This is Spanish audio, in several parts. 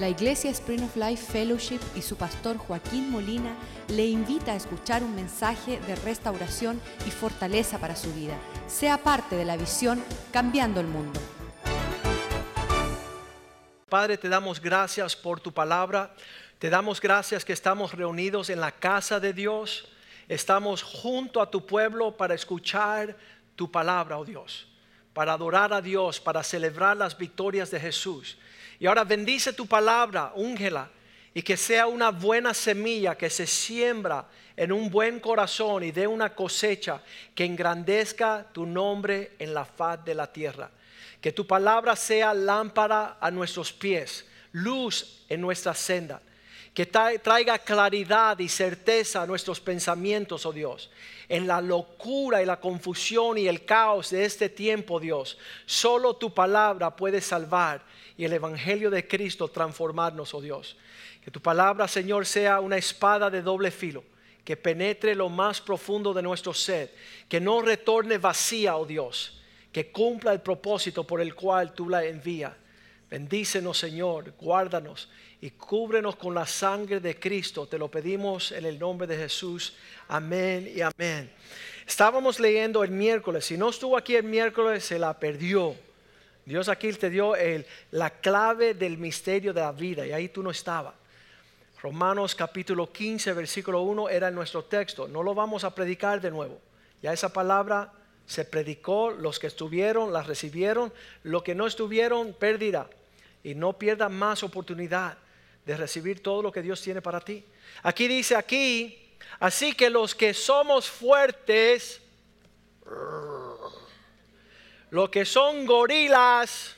La Iglesia Spring of Life Fellowship y su pastor Joaquín Molina le invita a escuchar un mensaje de restauración y fortaleza para su vida. Sea parte de la visión Cambiando el Mundo. Padre, te damos gracias por tu palabra. Te damos gracias que estamos reunidos en la casa de Dios. Estamos junto a tu pueblo para escuchar tu palabra, oh Dios, para adorar a Dios, para celebrar las victorias de Jesús. Y ahora bendice tu palabra, úngela, y que sea una buena semilla que se siembra en un buen corazón y dé una cosecha que engrandezca tu nombre en la faz de la tierra. Que tu palabra sea lámpara a nuestros pies, luz en nuestra senda. Que traiga claridad y certeza a nuestros pensamientos, oh Dios. En la locura y la confusión y el caos de este tiempo, Dios, solo tu palabra puede salvar y el Evangelio de Cristo transformarnos, oh Dios. Que tu palabra, Señor, sea una espada de doble filo, que penetre lo más profundo de nuestro ser, que no retorne vacía, oh Dios que cumpla el propósito por el cual tú la envías. Bendícenos, Señor, guárdanos y cúbrenos con la sangre de Cristo. Te lo pedimos en el nombre de Jesús. Amén y amén. Estábamos leyendo el miércoles. Si no estuvo aquí el miércoles, se la perdió. Dios aquí te dio el, la clave del misterio de la vida y ahí tú no estabas. Romanos capítulo 15, versículo 1 era nuestro texto. No lo vamos a predicar de nuevo. Ya esa palabra se predicó, los que estuvieron las recibieron, los que no estuvieron perdirá. Y no pierda más oportunidad de recibir todo lo que Dios tiene para ti. Aquí dice aquí, así que los que somos fuertes, los que son gorilas,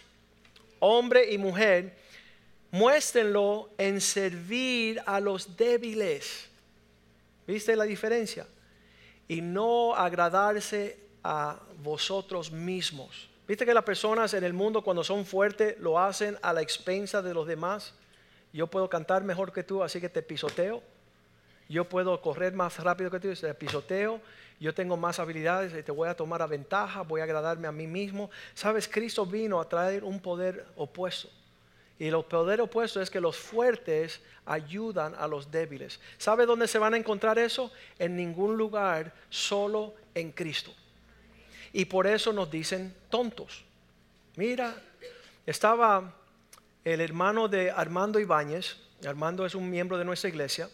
hombre y mujer, muéstrenlo en servir a los débiles. ¿Viste la diferencia? Y no agradarse a vosotros mismos. ¿Viste que las personas en el mundo cuando son fuertes lo hacen a la expensa de los demás? Yo puedo cantar mejor que tú, así que te pisoteo. Yo puedo correr más rápido que tú, te pisoteo. Yo tengo más habilidades te voy a tomar a ventaja, voy a agradarme a mí mismo. Sabes, Cristo vino a traer un poder opuesto. Y el poder opuesto es que los fuertes ayudan a los débiles. ¿Sabe dónde se van a encontrar eso? En ningún lugar, solo en Cristo y por eso nos dicen tontos. Mira, estaba el hermano de Armando Ibáñez, Armando es un miembro de nuestra iglesia,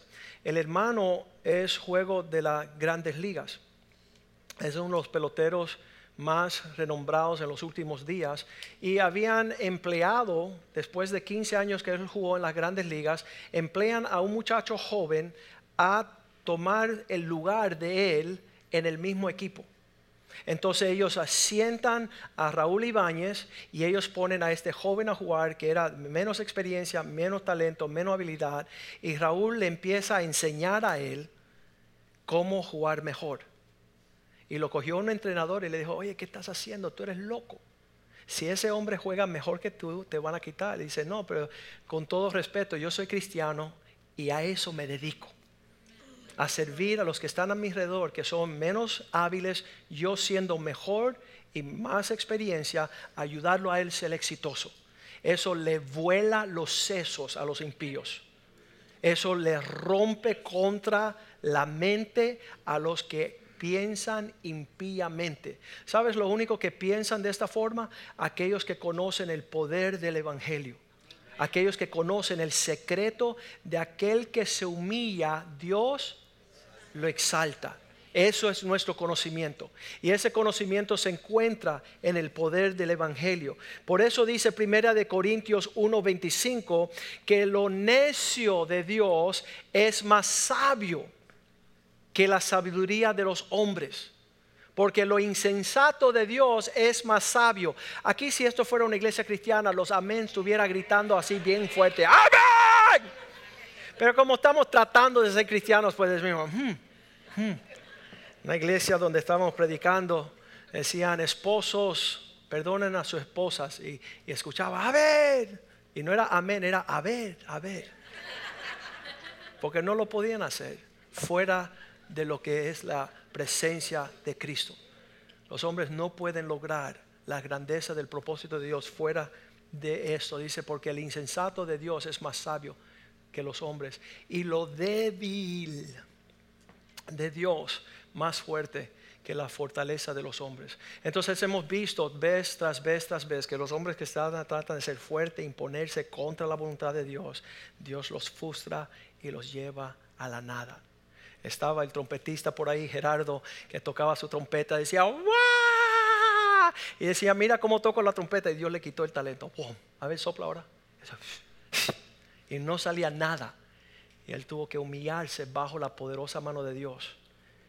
el hermano es juego de las grandes ligas, es uno de los peloteros más renombrados en los últimos días y habían empleado, después de 15 años que él jugó en las grandes ligas, emplean a un muchacho joven a tomar el lugar de él en el mismo equipo. Entonces ellos asientan a Raúl Ibáñez y ellos ponen a este joven a jugar que era menos experiencia, menos talento, menos habilidad. Y Raúl le empieza a enseñar a él cómo jugar mejor. Y lo cogió un entrenador y le dijo, oye, ¿qué estás haciendo? Tú eres loco. Si ese hombre juega mejor que tú, te van a quitar. Y dice, no, pero con todo respeto, yo soy cristiano y a eso me dedico a servir a los que están a mi alrededor, que son menos hábiles, yo siendo mejor y más experiencia, ayudarlo a él ser exitoso. Eso le vuela los sesos a los impíos. Eso le rompe contra la mente a los que piensan impíamente. ¿Sabes lo único que piensan de esta forma? Aquellos que conocen el poder del Evangelio aquellos que conocen el secreto de aquel que se humilla, Dios lo exalta. Eso es nuestro conocimiento. Y ese conocimiento se encuentra en el poder del Evangelio. Por eso dice Primera de Corintios 1:25 que lo necio de Dios es más sabio que la sabiduría de los hombres. Porque lo insensato de Dios es más sabio. Aquí si esto fuera una iglesia cristiana, los amén estuviera gritando así bien fuerte. Pero como estamos tratando de ser cristianos, pues decimos, hmm, Hmm. Una iglesia donde estábamos predicando, decían esposos, perdonen a sus esposas y, escuchaba, a ver, y no era amén, era a ver, a ver, porque no lo podían hacer fuera de lo que es la presencia de Cristo. Los hombres no pueden lograr la grandeza del propósito de Dios fuera de esto. Dice, porque el insensato de Dios es más sabio que los hombres. Y lo débil de Dios más fuerte que la fortaleza de los hombres. Entonces hemos visto vez tras vez tras vez que los hombres que están, tratan de ser fuertes, imponerse contra la voluntad de Dios, Dios los frustra y los lleva a la nada. Estaba el trompetista por ahí, Gerardo, que tocaba su trompeta, decía, ¡Wow! Y decía, mira cómo toco la trompeta y Dios le quitó el talento. A ver, sopla ahora. Y no salía nada. Y él tuvo que humillarse bajo la poderosa mano de Dios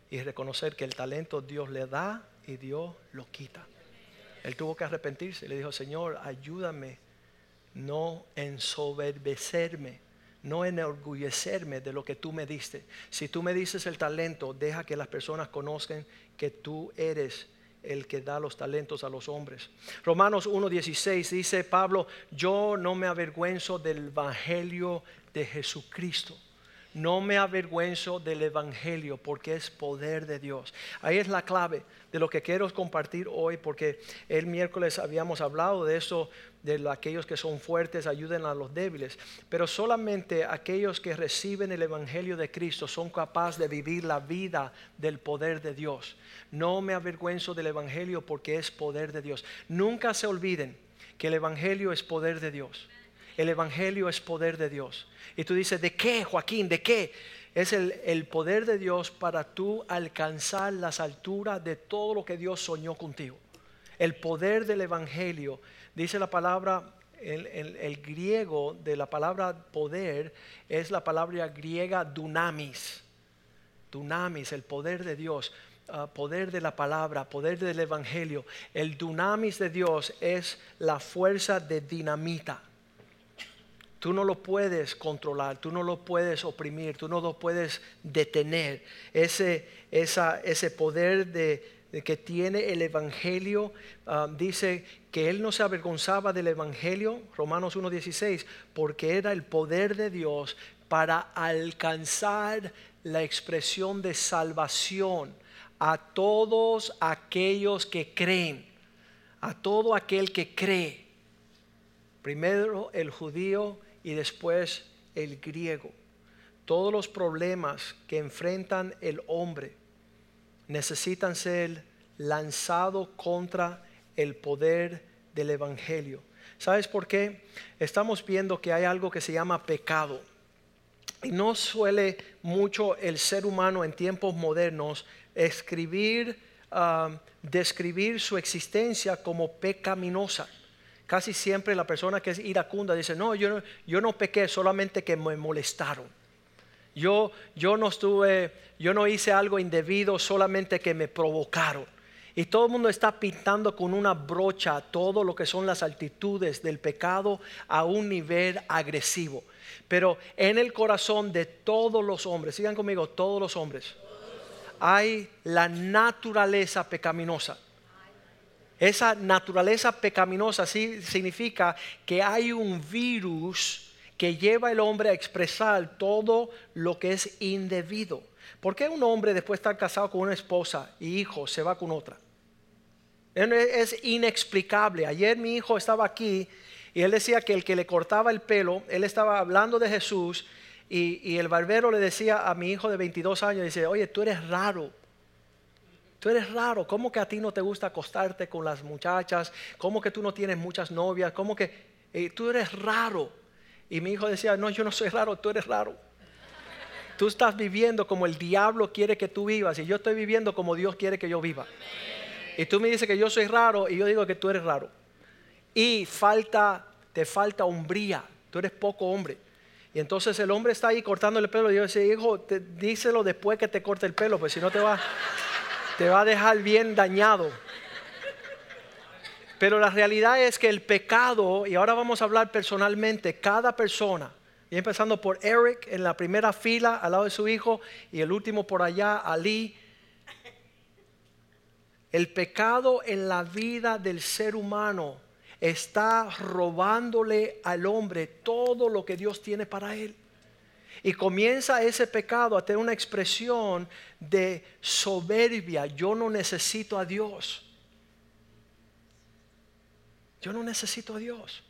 y reconocer que el talento Dios le da y Dios lo quita. Él tuvo que arrepentirse. Le dijo, Señor, ayúdame no ensoberbecerme, no enorgullecerme de lo que tú me diste. Si tú me dices el talento, deja que las personas conozcan que tú eres el que da los talentos a los hombres. Romanos 1.16 dice Pablo, yo no me avergüenzo del Evangelio de Jesucristo no me avergüenzo del Evangelio porque es poder de Dios. Ahí es la clave de lo que quiero compartir hoy porque el miércoles habíamos hablado de eso, de aquellos que son fuertes ayuden a los débiles. Pero solamente aquellos que reciben el Evangelio de Cristo son capaces de vivir la vida del poder de Dios. No me avergüenzo del Evangelio porque es poder de Dios. Nunca se olviden que el Evangelio es poder de Dios. El Evangelio es poder de Dios. Y tú dices, ¿de qué, Joaquín? ¿De qué? Es el, el poder de Dios para tú alcanzar las alturas de todo lo que Dios soñó contigo. El poder del Evangelio, dice la palabra el, el, griego de la palabra poder es la palabra griega dunamis. Dunamis, el poder de Dios, uh, poder de la palabra, poder del Evangelio. El dunamis de Dios es la fuerza de dinamita. Tú no lo puedes controlar, tú no lo puedes oprimir, tú no lo puedes detener. Ese, ese poder de, que tiene el Evangelio ah, dice que él no se avergonzaba del Evangelio, Romanos 1.16, porque era el poder de Dios para alcanzar la expresión de salvación a todos aquellos que creen, a todo aquel que cree. Primero el judío y después el griego. Todos los problemas que enfrentan el hombre necesitan ser lanzados contra el poder del Evangelio. ¿Sabes por qué? Estamos viendo que hay algo que se llama pecado. Y no suele mucho el ser humano en tiempos modernos escribir, ah, describir su existencia como pecaminosa. Casi siempre la persona que es iracunda dice, no, yo no, yo no pequé, solamente que me molestaron. Yo, yo no estuve, yo no hice algo indebido, solamente que me provocaron. Y todo el mundo está pintando con una brocha todo lo que son las altitudes del pecado a un nivel agresivo. Pero en el corazón de todos los hombres, sigan conmigo, todos los hombres, hay la naturaleza pecaminosa. Esa naturaleza pecaminosa sí significa que hay un virus que lleva al hombre a expresar todo lo que es indebido. ¿Por qué un hombre después de estar casado con una esposa y hijo se va con otra? Es inexplicable. Ayer mi hijo estaba aquí y él decía que el que le cortaba el pelo, él estaba hablando de Jesús y, y el barbero le decía a mi hijo de 22 años, dice, oye, tú eres raro. Tú eres raro, ¿cómo que a ti no te gusta acostarte con las muchachas? ¿Cómo que tú no tienes muchas novias? ¿Cómo que eh, tú eres raro? Y mi hijo decía, no, yo no soy raro, tú eres raro. Tú estás viviendo como el diablo quiere que tú vivas y yo estoy viviendo como Dios quiere que yo viva. Y tú me dices que yo soy raro y yo digo que tú eres raro. Y falta, te falta hombría, tú eres poco hombre. Y entonces el hombre está ahí cortando el pelo y yo decía, hijo, díselo después que te corte el pelo, pues si no te va te va a dejar bien dañado. Pero la realidad es que el pecado, y ahora vamos a hablar personalmente, cada persona, y empezando por Eric en la primera fila al lado de su hijo, y el último por allá, Ali, el pecado en la vida del ser humano está robándole al hombre todo lo que Dios tiene para él. Y comienza ese pecado a tener una expresión de soberbia. Yo no necesito a Dios. Yo no necesito a Dios.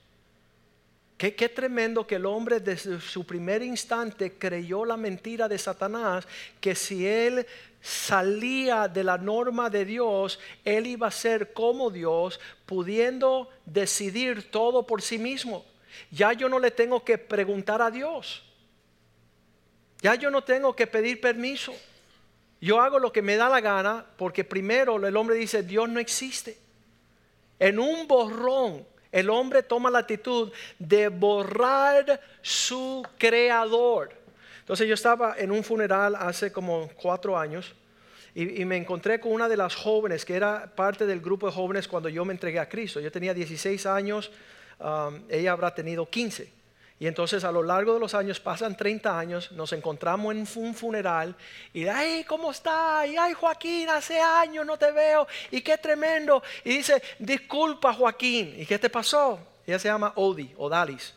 Qué, qué, tremendo que el hombre desde su primer instante creyó la mentira de Satanás, que si él salía de la norma de Dios, él iba a ser como Dios, pudiendo decidir todo por sí mismo. Ya yo no le tengo que preguntar a Dios. Ya yo no tengo que pedir permiso. Yo hago lo que me da la gana porque primero el hombre dice, Dios no existe. En un borrón, el hombre toma la actitud de borrar su creador. Entonces yo estaba en un funeral hace como cuatro años y, me encontré con una de las jóvenes que era parte del grupo de jóvenes cuando yo me entregué a Cristo. Yo tenía 16 años, um, ella habrá tenido 15. Y entonces a lo largo de los años, pasan 30 años, nos encontramos en un funeral y, ay, ¿cómo está? Y, ay, Joaquín, hace años no te veo y qué tremendo. Y dice, disculpa Joaquín, ¿y qué te pasó? Ella se llama Odi, Odalis.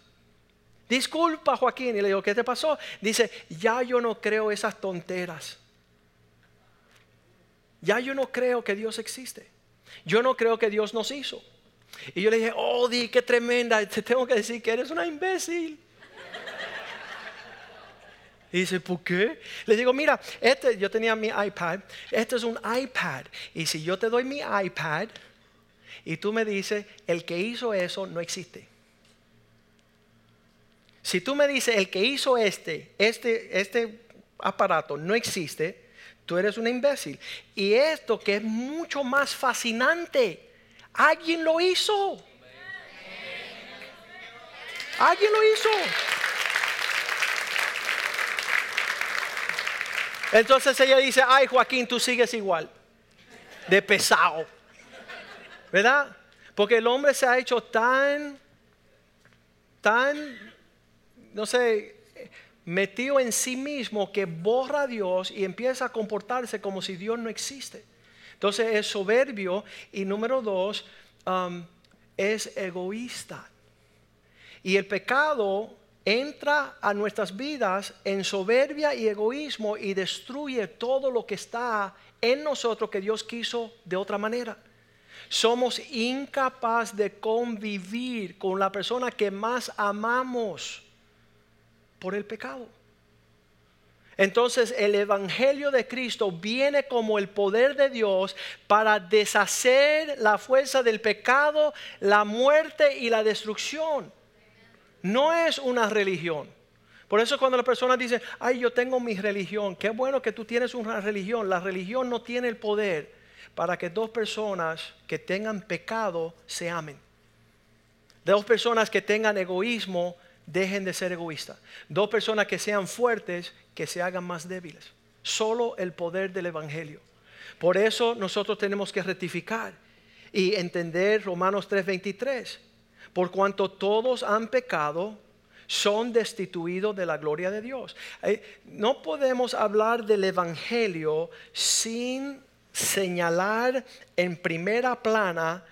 Disculpa Joaquín. Y le digo, ¿qué te pasó? Dice, ya yo no creo esas tonteras. Ya yo no creo que Dios existe. Yo no creo que Dios nos hizo. Y yo le dije, oh, di, qué tremenda, te tengo que decir que eres una imbécil. Y dice, ¿por qué? Le digo, mira, este, yo tenía mi iPad, este es un iPad. Y si yo te doy mi iPad y tú me dices, el que hizo eso no existe. Si tú me dices, el que hizo este, este, este aparato no existe, tú eres una imbécil. Y esto que es mucho más fascinante Alguien lo hizo. Alguien lo hizo. Entonces ella dice, ay Joaquín, tú sigues igual, de pesado. ¿Verdad? Porque el hombre se ha hecho tan, tan, no sé, metido en sí mismo que borra a Dios y empieza a comportarse como si Dios no existe. Entonces es soberbio y número dos, um, es egoísta. Y el pecado entra a nuestras vidas en soberbia y egoísmo y destruye todo lo que está en nosotros que Dios quiso de otra manera. Somos incapaces de convivir con la persona que más amamos por el pecado. Entonces el Evangelio de Cristo viene como el poder de Dios para deshacer la fuerza del pecado, la muerte y la destrucción. No es una religión. Por eso cuando la persona dice, ay, yo tengo mi religión, qué bueno que tú tienes una religión. La religión no tiene el poder para que dos personas que tengan pecado se amen. Dos personas que tengan egoísmo dejen de ser egoístas. Dos personas que sean fuertes, que se hagan más débiles. Solo el poder del Evangelio. Por eso nosotros tenemos que rectificar y entender Romanos 3:23. Por cuanto todos han pecado, son destituidos de la gloria de Dios. Eh, no podemos hablar del Evangelio sin señalar en primera plana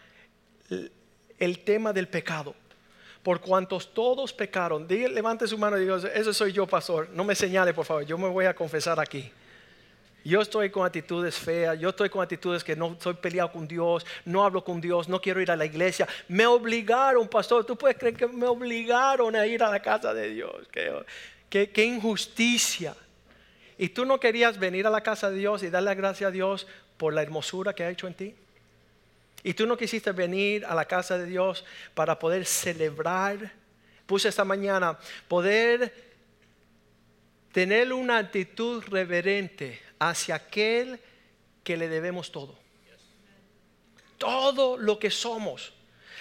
el tema del pecado por cuantos todos pecaron. levante su mano y diga, eso soy yo, pastor. No me señale, por favor, yo me voy a confesar aquí. Yo estoy con actitudes feas, yo estoy con actitudes que no estoy peleado con Dios, no hablo con Dios, no quiero ir a la iglesia. Me obligaron, pastor, tú puedes creer que me obligaron a ir a la casa de Dios. Qué, qué injusticia. Y tú no querías venir a la casa de Dios y darle gracias a Dios por la hermosura que ha hecho en ti. Y tú no quisiste venir a la casa de Dios para poder celebrar. Puse esta mañana, poder tener una actitud reverente hacia aquel que le debemos todo. Todo lo que somos.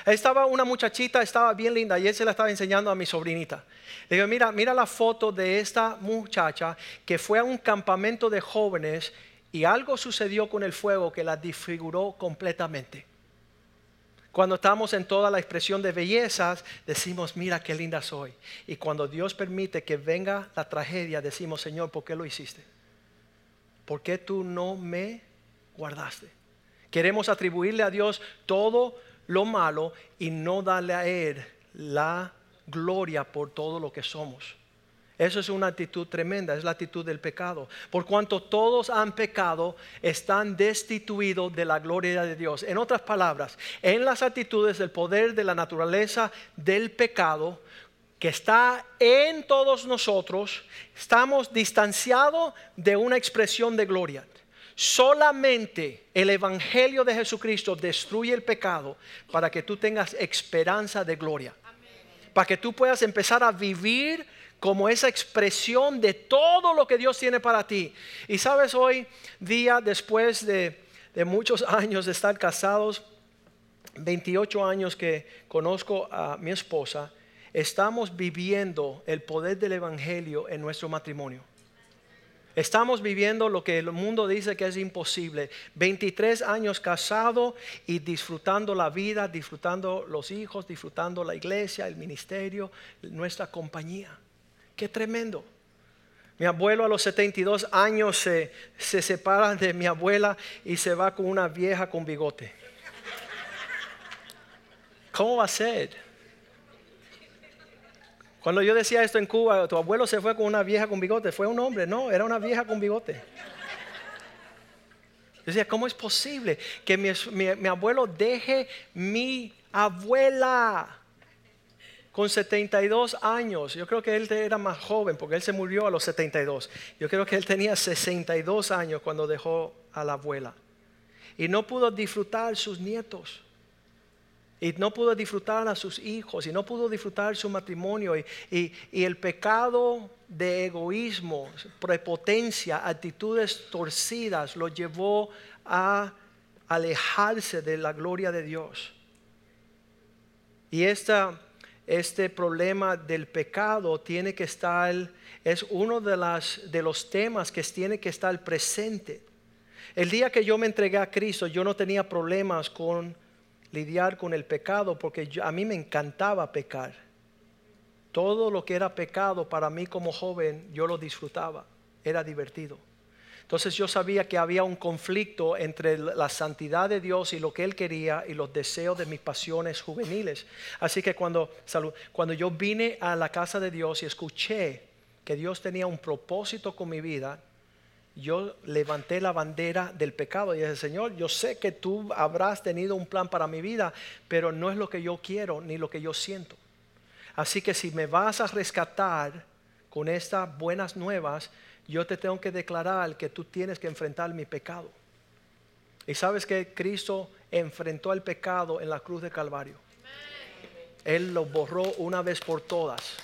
Estaba una muchachita, estaba bien linda y él se la estaba enseñando a mi sobrinita. Le digo, mira, mira la foto de esta muchacha que fue a un campamento de jóvenes y algo sucedió con el fuego que la disfiguró completamente. Cuando estamos en toda la expresión de bellezas, decimos, mira qué linda soy. Y cuando Dios permite que venga la tragedia, decimos, Señor, ¿por qué lo hiciste? ¿Por qué tú no me guardaste? Queremos atribuirle a Dios todo lo malo y no darle a Él la gloria por todo lo que somos. Eso es una actitud tremenda, es la actitud del pecado. Por cuanto todos han pecado, están destituidos de la gloria de Dios. En otras palabras, en las actitudes del poder de la naturaleza del pecado, que está en todos nosotros, estamos distanciados de una expresión de gloria. Solamente el Evangelio de Jesucristo destruye el pecado para que tú tengas esperanza de gloria. Para que tú puedas empezar a vivir como esa expresión de todo lo que Dios tiene para ti. Y sabes, hoy día, después de, de muchos años de estar casados, 28 años que conozco a mi esposa, estamos viviendo el poder del Evangelio en nuestro matrimonio. Estamos viviendo lo que el mundo dice que es imposible. 23 años casado y disfrutando la vida, disfrutando los hijos, disfrutando la iglesia, el ministerio, nuestra compañía. Qué tremendo. Mi abuelo a los 72 años se, se separa de mi abuela y se va con una vieja con bigote. ¿Cómo va a ser? Cuando yo decía esto en Cuba, tu abuelo se fue con una vieja con bigote, fue un hombre, no, era una vieja con bigote. Yo decía, ¿cómo es posible que mi, abuelo deje mi abuela con 72 años? Yo creo que él era más joven porque él se murió a los 72. Yo creo que él tenía 62 años cuando dejó a la abuela. Y no pudo disfrutar sus nietos y no pudo disfrutar a sus hijos y no pudo disfrutar su matrimonio y, el pecado de egoísmo, prepotencia, actitudes torcidas lo llevó a alejarse de la gloria de Dios. Y esta, este problema del pecado tiene que estar, es uno de, las, de los temas que tiene que estar presente. El día que yo me entregué a Cristo, yo no tenía problemas con lidiar con el pecado porque a mí me encantaba pecar. Todo lo que era pecado para mí como joven, yo lo disfrutaba, era divertido. Entonces yo sabía que había un conflicto entre la santidad de Dios y lo que Él quería y los deseos de mis pasiones juveniles. Así que cuando, cuando yo vine a la casa de Dios y escuché que Dios tenía un propósito con mi vida, yo levanté la bandera del pecado y dije, Señor, yo sé que tú habrás tenido un plan para mi vida, pero no es lo que yo quiero ni lo que yo siento. Así que si me vas a rescatar con estas buenas nuevas, yo te tengo que declarar que tú tienes que enfrentar mi pecado. Y sabes que Cristo enfrentó el pecado en la cruz de Calvario. Él lo borró una vez por todas.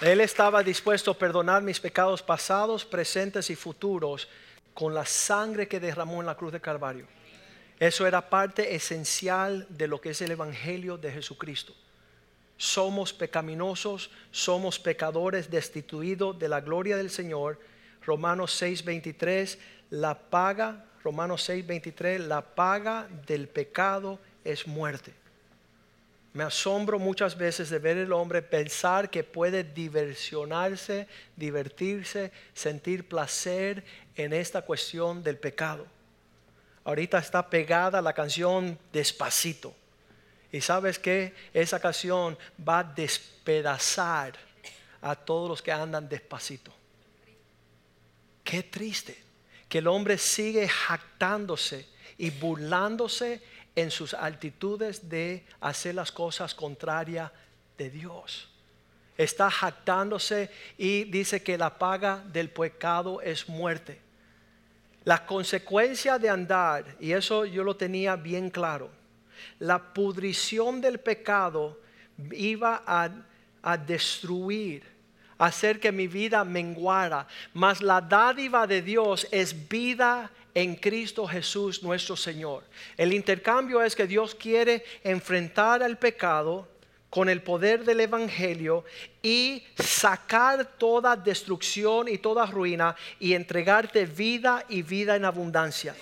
Él estaba dispuesto a perdonar mis pecados pasados, presentes y futuros con la sangre que derramó en la cruz de Calvario. Eso era parte esencial de lo que es el Evangelio de Jesucristo. Somos pecaminosos, somos pecadores destituidos de la gloria del Señor. Romanos 6:23, la paga, Romanos 6:23, la paga del pecado es muerte. Me asombro muchas veces de ver el hombre pensar que puede diversionarse, divertirse, sentir placer en esta cuestión del pecado. Ahorita está pegada la canción Despacito. Y sabes que esa canción va a despedazar a todos los que andan despacito. Qué triste que el hombre sigue jactándose y burlándose en sus altitudes de hacer las cosas contrarias de Dios. Está jactándose y dice que la paga del pecado es muerte. La consecuencia de andar, y eso yo lo tenía bien claro, la pudrición del pecado iba a, a destruir, hacer que mi vida menguara, mas la dádiva de Dios es vida en Cristo Jesús nuestro Señor. El intercambio es que Dios quiere enfrentar al pecado con el poder del Evangelio y sacar toda destrucción y toda ruina y entregarte vida y vida en abundancia.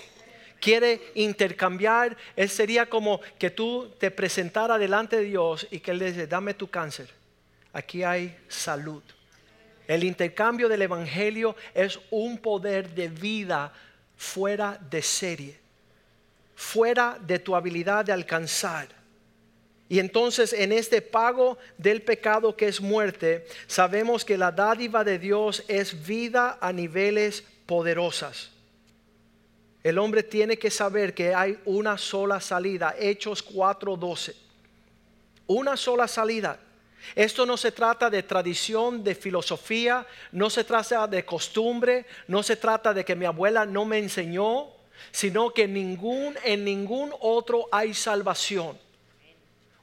Quiere intercambiar, él sería como que tú te presentara delante de Dios y que Él le dice, dame tu cáncer, aquí hay salud. El intercambio del Evangelio es un poder de vida fuera de serie, fuera de tu habilidad de alcanzar. Y entonces en este pago del pecado que es muerte, sabemos que la dádiva de Dios es vida a niveles poderosas. El hombre tiene que saber que hay una sola salida, Hechos 4:12. Una sola salida. Esto no se trata de tradición, de filosofía, no se trata de costumbre, no se trata de que mi abuela no me enseñó, sino que ningún, en ningún otro hay salvación.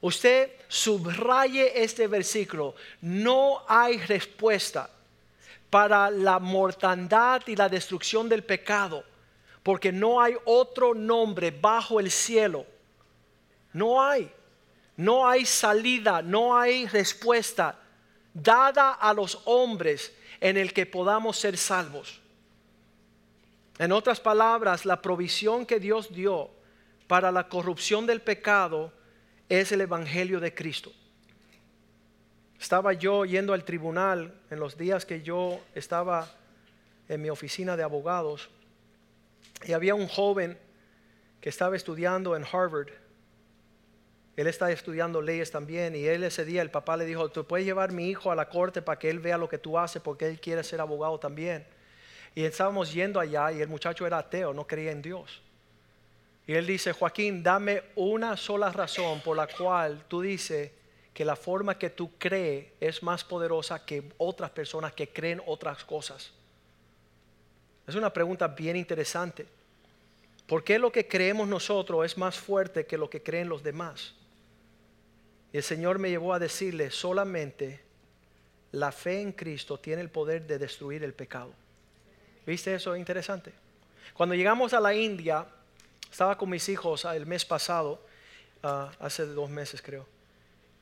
Usted subraye este versículo. No hay respuesta para la mortandad y la destrucción del pecado, porque no hay otro nombre bajo el cielo. No hay. No hay salida, no hay respuesta dada a los hombres en el que podamos ser salvos. En otras palabras, la provisión que Dios dio para la corrupción del pecado es el Evangelio de Cristo. Estaba yo yendo al tribunal en los días que yo estaba en mi oficina de abogados y había un joven que estaba estudiando en Harvard. Él estaba estudiando leyes también y él ese día el papá le dijo, tú puedes llevar mi hijo a la corte para que él vea lo que tú haces porque él quiere ser abogado también. Y estábamos yendo allá y el muchacho era ateo, no creía en Dios. Y él dice, Joaquín, dame una sola razón por la cual tú dices que la forma que tú crees es más poderosa que otras personas que creen otras cosas. Es una pregunta bien interesante. ¿Por qué lo que creemos nosotros es más fuerte que lo que creen los demás? Y el Señor me llevó a decirle, solamente la fe en Cristo tiene el poder de destruir el pecado. ¿Viste eso? Interesante. Cuando llegamos a la India, estaba con mis hijos el mes pasado, ah, hace dos meses creo,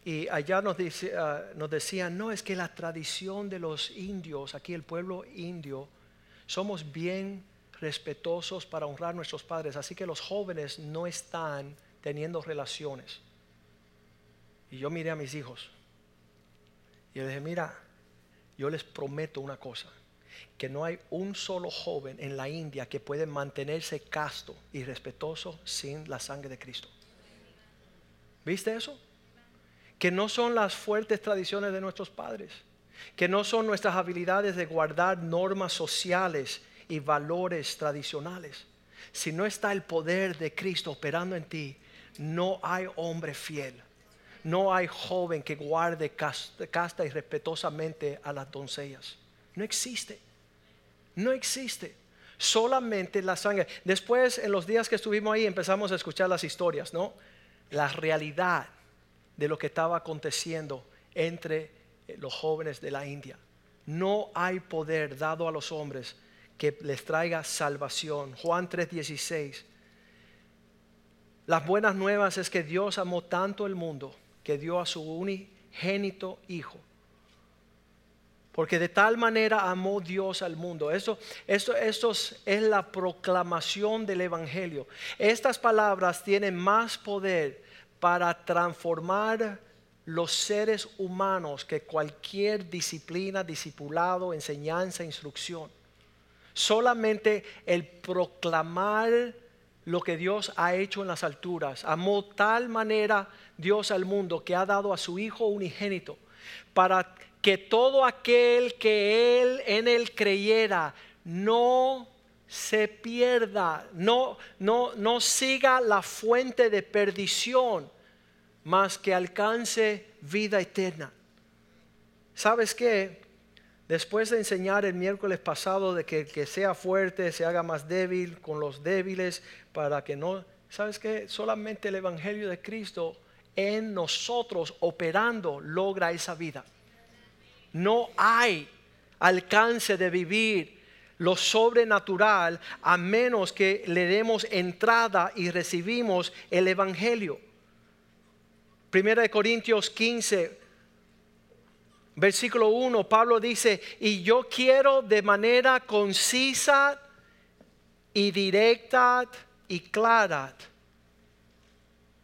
y allá ah, nos decían, no, es que la tradición de los indios, aquí el pueblo indio, somos bien respetuosos para honrar a nuestros padres, así que los jóvenes no están teniendo relaciones. Y yo miré a mis hijos y les dije, mira, yo les prometo una cosa, que no hay un solo joven en la India que puede mantenerse casto y respetuoso sin la sangre de Cristo. ¿Viste eso? Que no son las fuertes tradiciones de nuestros padres, que no son nuestras habilidades de guardar normas sociales y valores tradicionales. Si no está el poder de Cristo operando en ti, no hay hombre fiel. No hay joven que guarde casta y respetuosamente a las doncellas. No existe. No existe. Solamente la sangre. Después, en los días que estuvimos ahí, empezamos a escuchar las historias, ¿no? La realidad de lo que estaba aconteciendo entre los jóvenes de la India. No hay poder dado a los hombres que les traiga salvación. Juan 3:16. Las buenas nuevas es que Dios amó tanto el mundo que dio a su unigénito Hijo porque de tal manera amó Dios al mundo. Esto, esto, esto es la proclamación del Evangelio. Estas palabras tienen más poder para transformar los seres humanos que cualquier disciplina, discipulado, enseñanza, instrucción. Solamente el proclamar lo que Dios ha hecho en las alturas. Amó tal manera Dios al mundo que ha dado a su Hijo unigénito para que todo aquel que él en él creyera no se pierda, no, no, no siga la fuente de perdición, más que alcance vida eterna. ¿Sabes qué? Después de enseñar el miércoles pasado de que el que sea fuerte se haga más débil con los débiles para que no, ¿sabes qué? Solamente el Evangelio de Cristo en nosotros operando logra esa vida. No hay alcance de vivir lo sobrenatural a menos que le demos entrada y recibimos el Evangelio. Primera de Corintios 15, versículo 1, Pablo dice, y yo quiero de manera concisa y directa y clara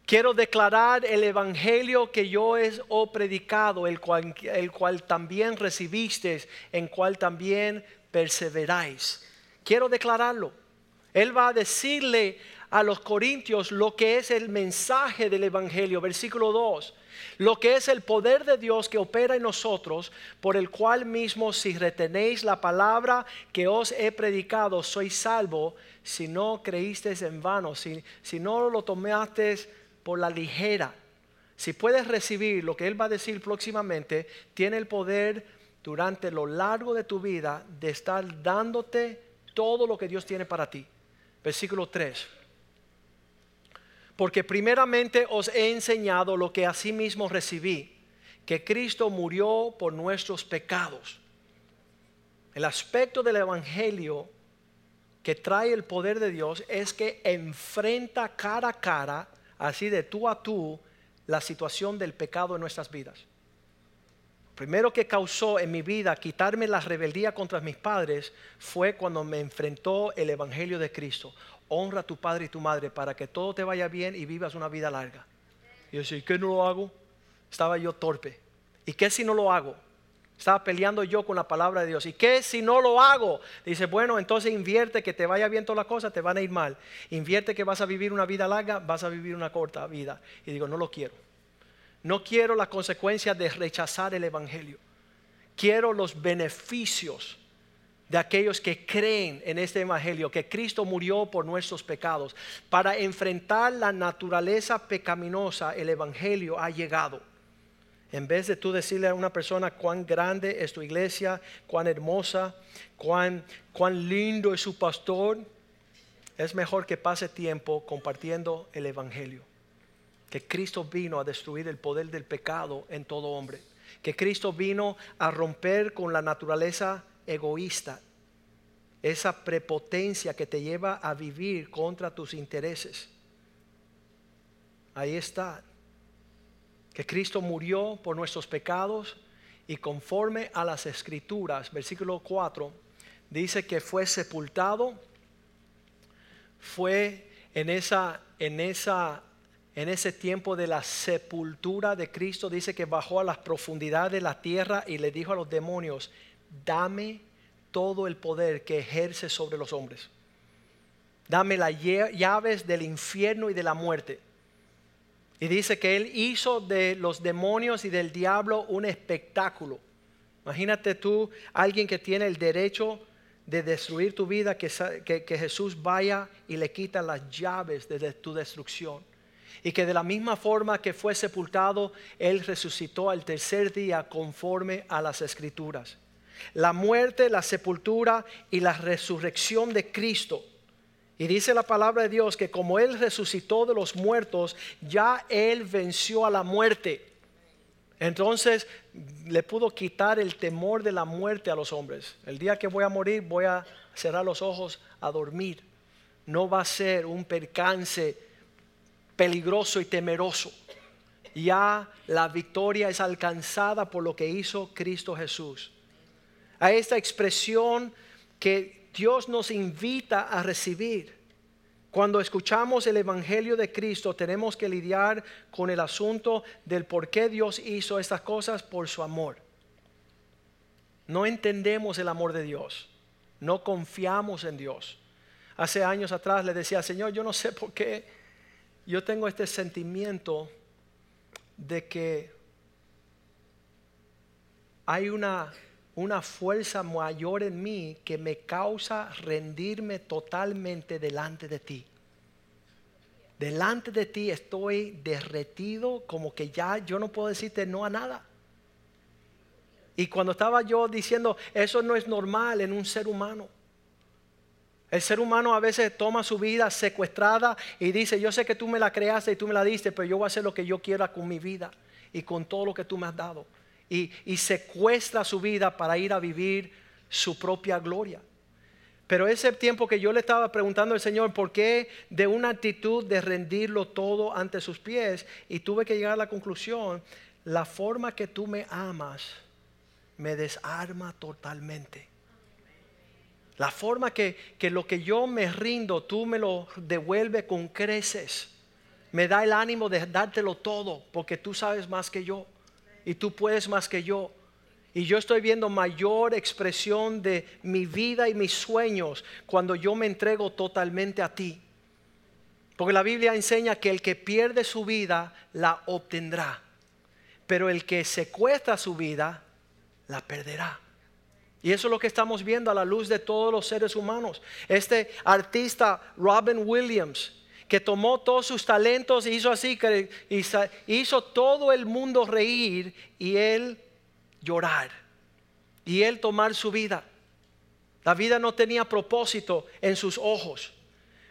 Quiero declarar el evangelio que yo he predicado, el cual, el cual también recibiste, en cual también perseveráis. Quiero declararlo. Él va a decirle a los corintios lo que es el mensaje del evangelio, versículo 2 lo que es el poder de Dios que opera en nosotros, por el cual mismo si retenéis la palabra que os he predicado, sois salvo, si no creísteis en vano, si, si no lo tomasteis por la ligera. si puedes recibir lo que Él va a decir próximamente, tiene el poder durante lo largo de tu vida de estar dándote todo lo que Dios tiene para ti. Versículo 3. Porque primeramente os he enseñado lo que asimismo recibí, que Cristo murió por nuestros pecados. El aspecto del Evangelio que trae el poder de Dios es que enfrenta cara a cara, así de tú a tú, la situación del pecado en nuestras vidas. Primero que causó en mi vida quitarme la rebeldía contra mis padres fue cuando me enfrentó el Evangelio de Cristo. Honra a tu padre y tu madre para que todo te vaya bien y vivas una vida larga. Y yo decía, ¿y qué no lo hago? Estaba yo torpe. ¿Y qué si no lo hago? Estaba peleando yo con la palabra de Dios. ¿Y qué si no lo hago? Dice, bueno, entonces invierte que te vaya bien todas las cosas, te van a ir mal. Invierte que vas a vivir una vida larga, vas a vivir una corta vida. Y digo, no lo quiero. No quiero las consecuencias de rechazar el Evangelio. Quiero los beneficios de aquellos que creen en este Evangelio, que Cristo murió por nuestros pecados. Para enfrentar la naturaleza pecaminosa, el Evangelio ha llegado. En vez de tú decirle a una persona cuán grande es tu iglesia, cuán hermosa, cuán, cuán lindo es su pastor, es mejor que pase tiempo compartiendo el Evangelio que Cristo vino a destruir el poder del pecado en todo hombre, que Cristo vino a romper con la naturaleza egoísta, esa prepotencia que te lleva a vivir contra tus intereses. Ahí está, que Cristo murió por nuestros pecados y conforme a las escrituras, versículo 4, dice que fue sepultado, fue en esa, en esa en ese tiempo de la sepultura de Cristo, dice que bajó a las profundidades de la tierra y le dijo a los demonios, dame todo el poder que ejerce sobre los hombres. Dame las llaves del infierno y de la muerte. Y dice que él hizo de los demonios y del diablo un espectáculo. Imagínate tú, alguien que tiene el derecho de destruir tu vida, que, que Jesús vaya y le quita las llaves de tu destrucción y que de la misma forma que fue sepultado, Él resucitó al tercer día conforme a las escrituras. La muerte, la sepultura y la resurrección de Cristo. Y dice la palabra de Dios que como Él resucitó de los muertos, ya Él venció a la muerte. Entonces le pudo quitar el temor de la muerte a los hombres. El día que voy a morir voy a cerrar los ojos a dormir. No va a ser un percance peligroso y temeroso. Ya la victoria es alcanzada por lo que hizo Cristo Jesús. A esta expresión que Dios nos invita a recibir. Cuando escuchamos el Evangelio de Cristo tenemos que lidiar con el asunto del por qué Dios hizo estas cosas por su amor. No entendemos el amor de Dios, no confiamos en Dios. Hace años atrás le decía, Señor, yo no sé por qué yo tengo este sentimiento de que hay una, una fuerza mayor en mí que me causa rendirme totalmente delante de ti. Delante de ti estoy derretido como que ya yo no puedo decirte no a nada. Y cuando estaba yo diciendo, eso no es normal en un ser humano. El ser humano a veces toma su vida secuestrada y dice, yo sé que tú me la creaste y tú me la diste, pero yo voy a hacer lo que yo quiera con mi vida y con todo lo que tú me has dado. Y, y secuestra su vida para ir a vivir su propia gloria. Pero ese tiempo que yo le estaba preguntando al Señor, ¿por qué de una actitud de rendirlo todo ante sus pies? Y tuve que llegar a la conclusión, la forma que tú me amas me desarma totalmente. La forma que, lo que yo me rindo, tú me lo devuelves con creces. Me da el ánimo de dártelo todo, porque tú sabes más que yo y tú puedes más que yo. Y yo estoy viendo mayor expresión de mi vida y mis sueños cuando yo me entrego totalmente a ti. Porque la Biblia enseña que el que pierde su vida la obtendrá, pero el que secuestra su vida la perderá. Y eso es lo que estamos viendo a la luz de todos los seres humanos. Este artista Robin Williams que tomó todos sus talentos, hizo así, que hizo todo el mundo reír y él llorar. Y él tomar su vida. La vida no tenía propósito en sus ojos.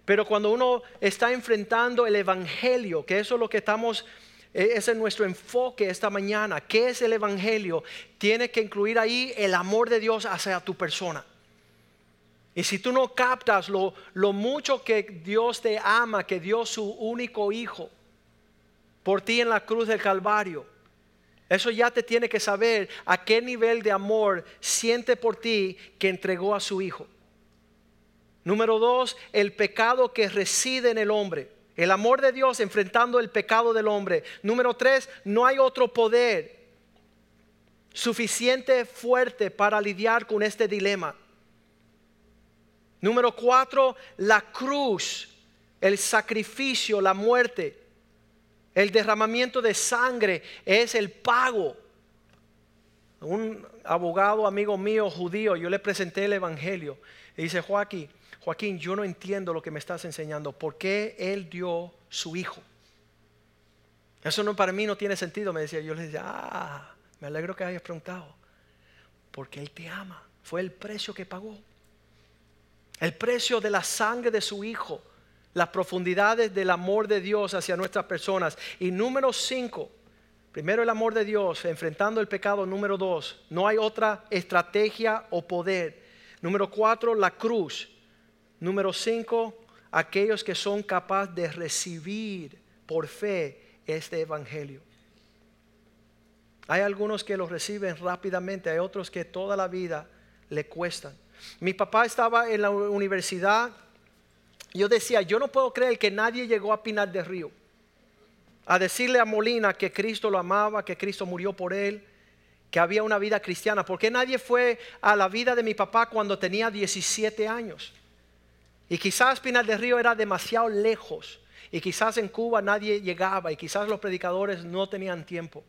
Pero cuando uno está enfrentando el Evangelio, que eso es lo que estamos, ese es nuestro enfoque esta mañana, ¿qué es el Evangelio? Tiene que incluir ahí el amor de Dios hacia tu persona. Y si tú no captas lo, lo mucho que Dios te ama, que dio su único hijo por ti en la cruz del Calvario, eso ya te tiene que saber a qué nivel de amor siente por ti que entregó a su hijo. Número dos, el pecado que reside en el hombre. El amor de Dios enfrentando el pecado del hombre. Número tres, no hay otro poder suficiente fuerte para lidiar con este dilema. Número cuatro, la cruz, el sacrificio, la muerte, el derramamiento de sangre es el pago. Un abogado amigo mío judío, yo le presenté el Evangelio y dice, Joaquín, Joaquín, yo no entiendo lo que me estás enseñando. ¿Por qué Él dio su hijo? Eso no para mí no tiene sentido, me decía. Yo le decía, ah, me alegro que hayas preguntado. Porque Él te ama. Fue el precio que pagó el precio de la sangre de su Hijo, las profundidades del amor de Dios hacia nuestras personas. Y número cinco, primero el amor de Dios, enfrentando el pecado. Número dos, no hay otra estrategia o poder. Número cuatro, la cruz. Número cinco, aquellos que son capaces de recibir por fe este evangelio. Hay algunos que lo reciben rápidamente, hay otros que toda la vida le cuestan. Mi papá estaba en la universidad. Yo decía, yo no puedo creer que nadie llegó a Pinar del Río a decirle a Molina que Cristo lo amaba, que Cristo murió por él, que había una vida cristiana. ¿Por qué nadie fue a la vida de mi papá cuando tenía 17 años? Y quizás Pinar del Río era demasiado lejos. Y quizás en Cuba nadie llegaba. Y quizás los predicadores no tenían tiempo.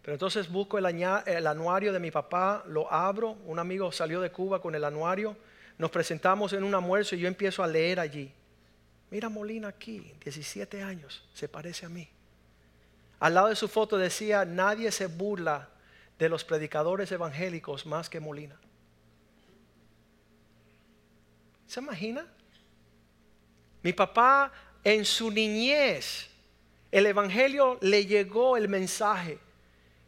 Pero entonces busco el, anuario de mi papá, lo abro, un amigo salió de Cuba con el anuario, nos presentamos en un almuerzo y yo empiezo a leer allí. Mira Molina aquí, 17 años, se parece a mí. Al lado de su foto decía, nadie se burla de los predicadores evangélicos más que Molina. ¿Se imagina? Mi papá en su niñez, el Evangelio le llegó el mensaje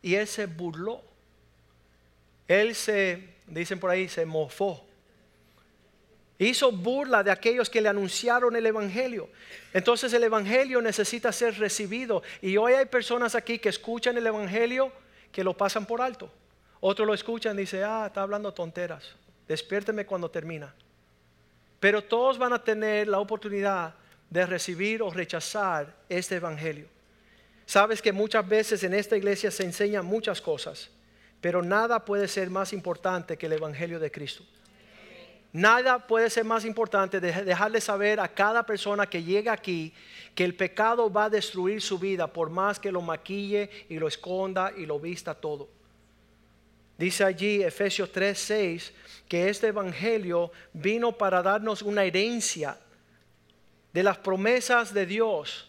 y él se burló. Él se, dicen por ahí, se mofó. Hizo burla de aquellos que le anunciaron el Evangelio. Entonces el Evangelio necesita ser recibido. Y hoy hay personas aquí que escuchan el Evangelio que lo pasan por alto. Otros lo escuchan y dicen, ah, está hablando tonteras. Despiérteme cuando termina. Pero todos van a tener la oportunidad de recibir o rechazar este Evangelio. Sabes que muchas veces en esta iglesia se enseñan muchas cosas, pero nada puede ser más importante que el Evangelio de Cristo. Nada puede ser más importante de dejarle saber a cada persona que llega aquí que el pecado va a destruir su vida por más que lo maquille y lo esconda y lo vista todo. Dice allí Efesios 3:6 que este evangelio vino para darnos una herencia de las promesas de Dios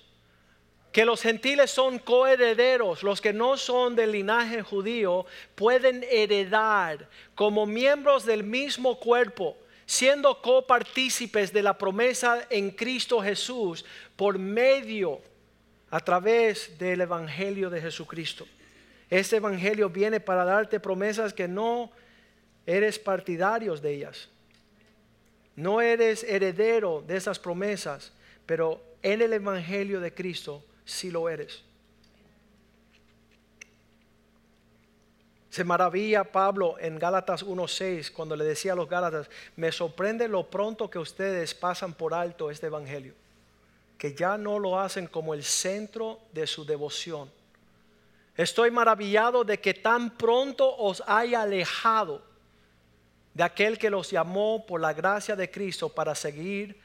que los gentiles son coherederos, los que no son del linaje judío pueden heredar como miembros del mismo cuerpo, siendo copartícipes de la promesa en Cristo Jesús por medio, a través del Evangelio de Jesucristo. Este Evangelio viene para darte promesas que no eres partidarios de ellas. No eres heredero de esas promesas, pero en el Evangelio de Cristo si lo eres. Se maravilla Pablo en Gálatas 1.6 cuando le decía a los Gálatas, me sorprende lo pronto que ustedes pasan por alto este Evangelio, que ya no lo hacen como el centro de su devoción. Estoy maravillado de que tan pronto os haya alejado de aquel que los llamó por la gracia de Cristo para seguir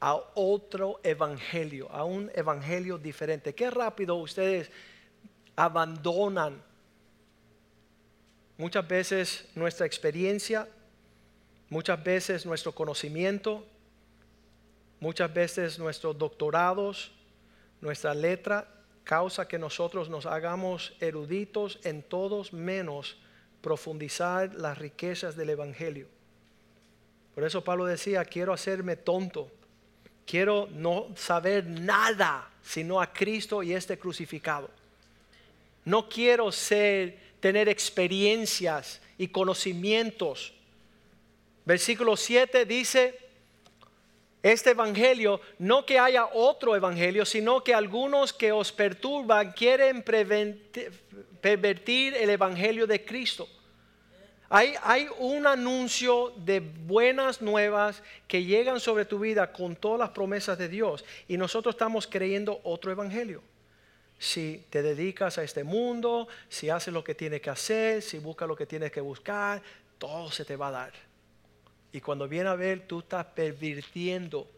a otro evangelio, a un evangelio diferente. Qué rápido ustedes abandonan muchas veces nuestra experiencia, muchas veces nuestro conocimiento, Muchas veces nuestros doctorados, nuestra letra, causa que nosotros nos hagamos eruditos en todos menos profundizar las riquezas del Evangelio. Por eso Pablo decía, quiero hacerme tonto, quiero no saber nada sino a Cristo y este crucificado. No quiero ser, tener experiencias y conocimientos. Versículo 7 dice, este evangelio, no que haya otro evangelio, sino que algunos que os perturban quieren pervertir el evangelio de Cristo. Hay, hay, un anuncio de buenas nuevas que llegan sobre tu vida con todas las promesas de Dios y nosotros estamos creyendo otro evangelio. Si te dedicas a este mundo, si haces lo que tienes que hacer, si buscas lo que tienes que buscar, todo se te va a dar. Y cuando viene a ver, tú estás pervirtiendo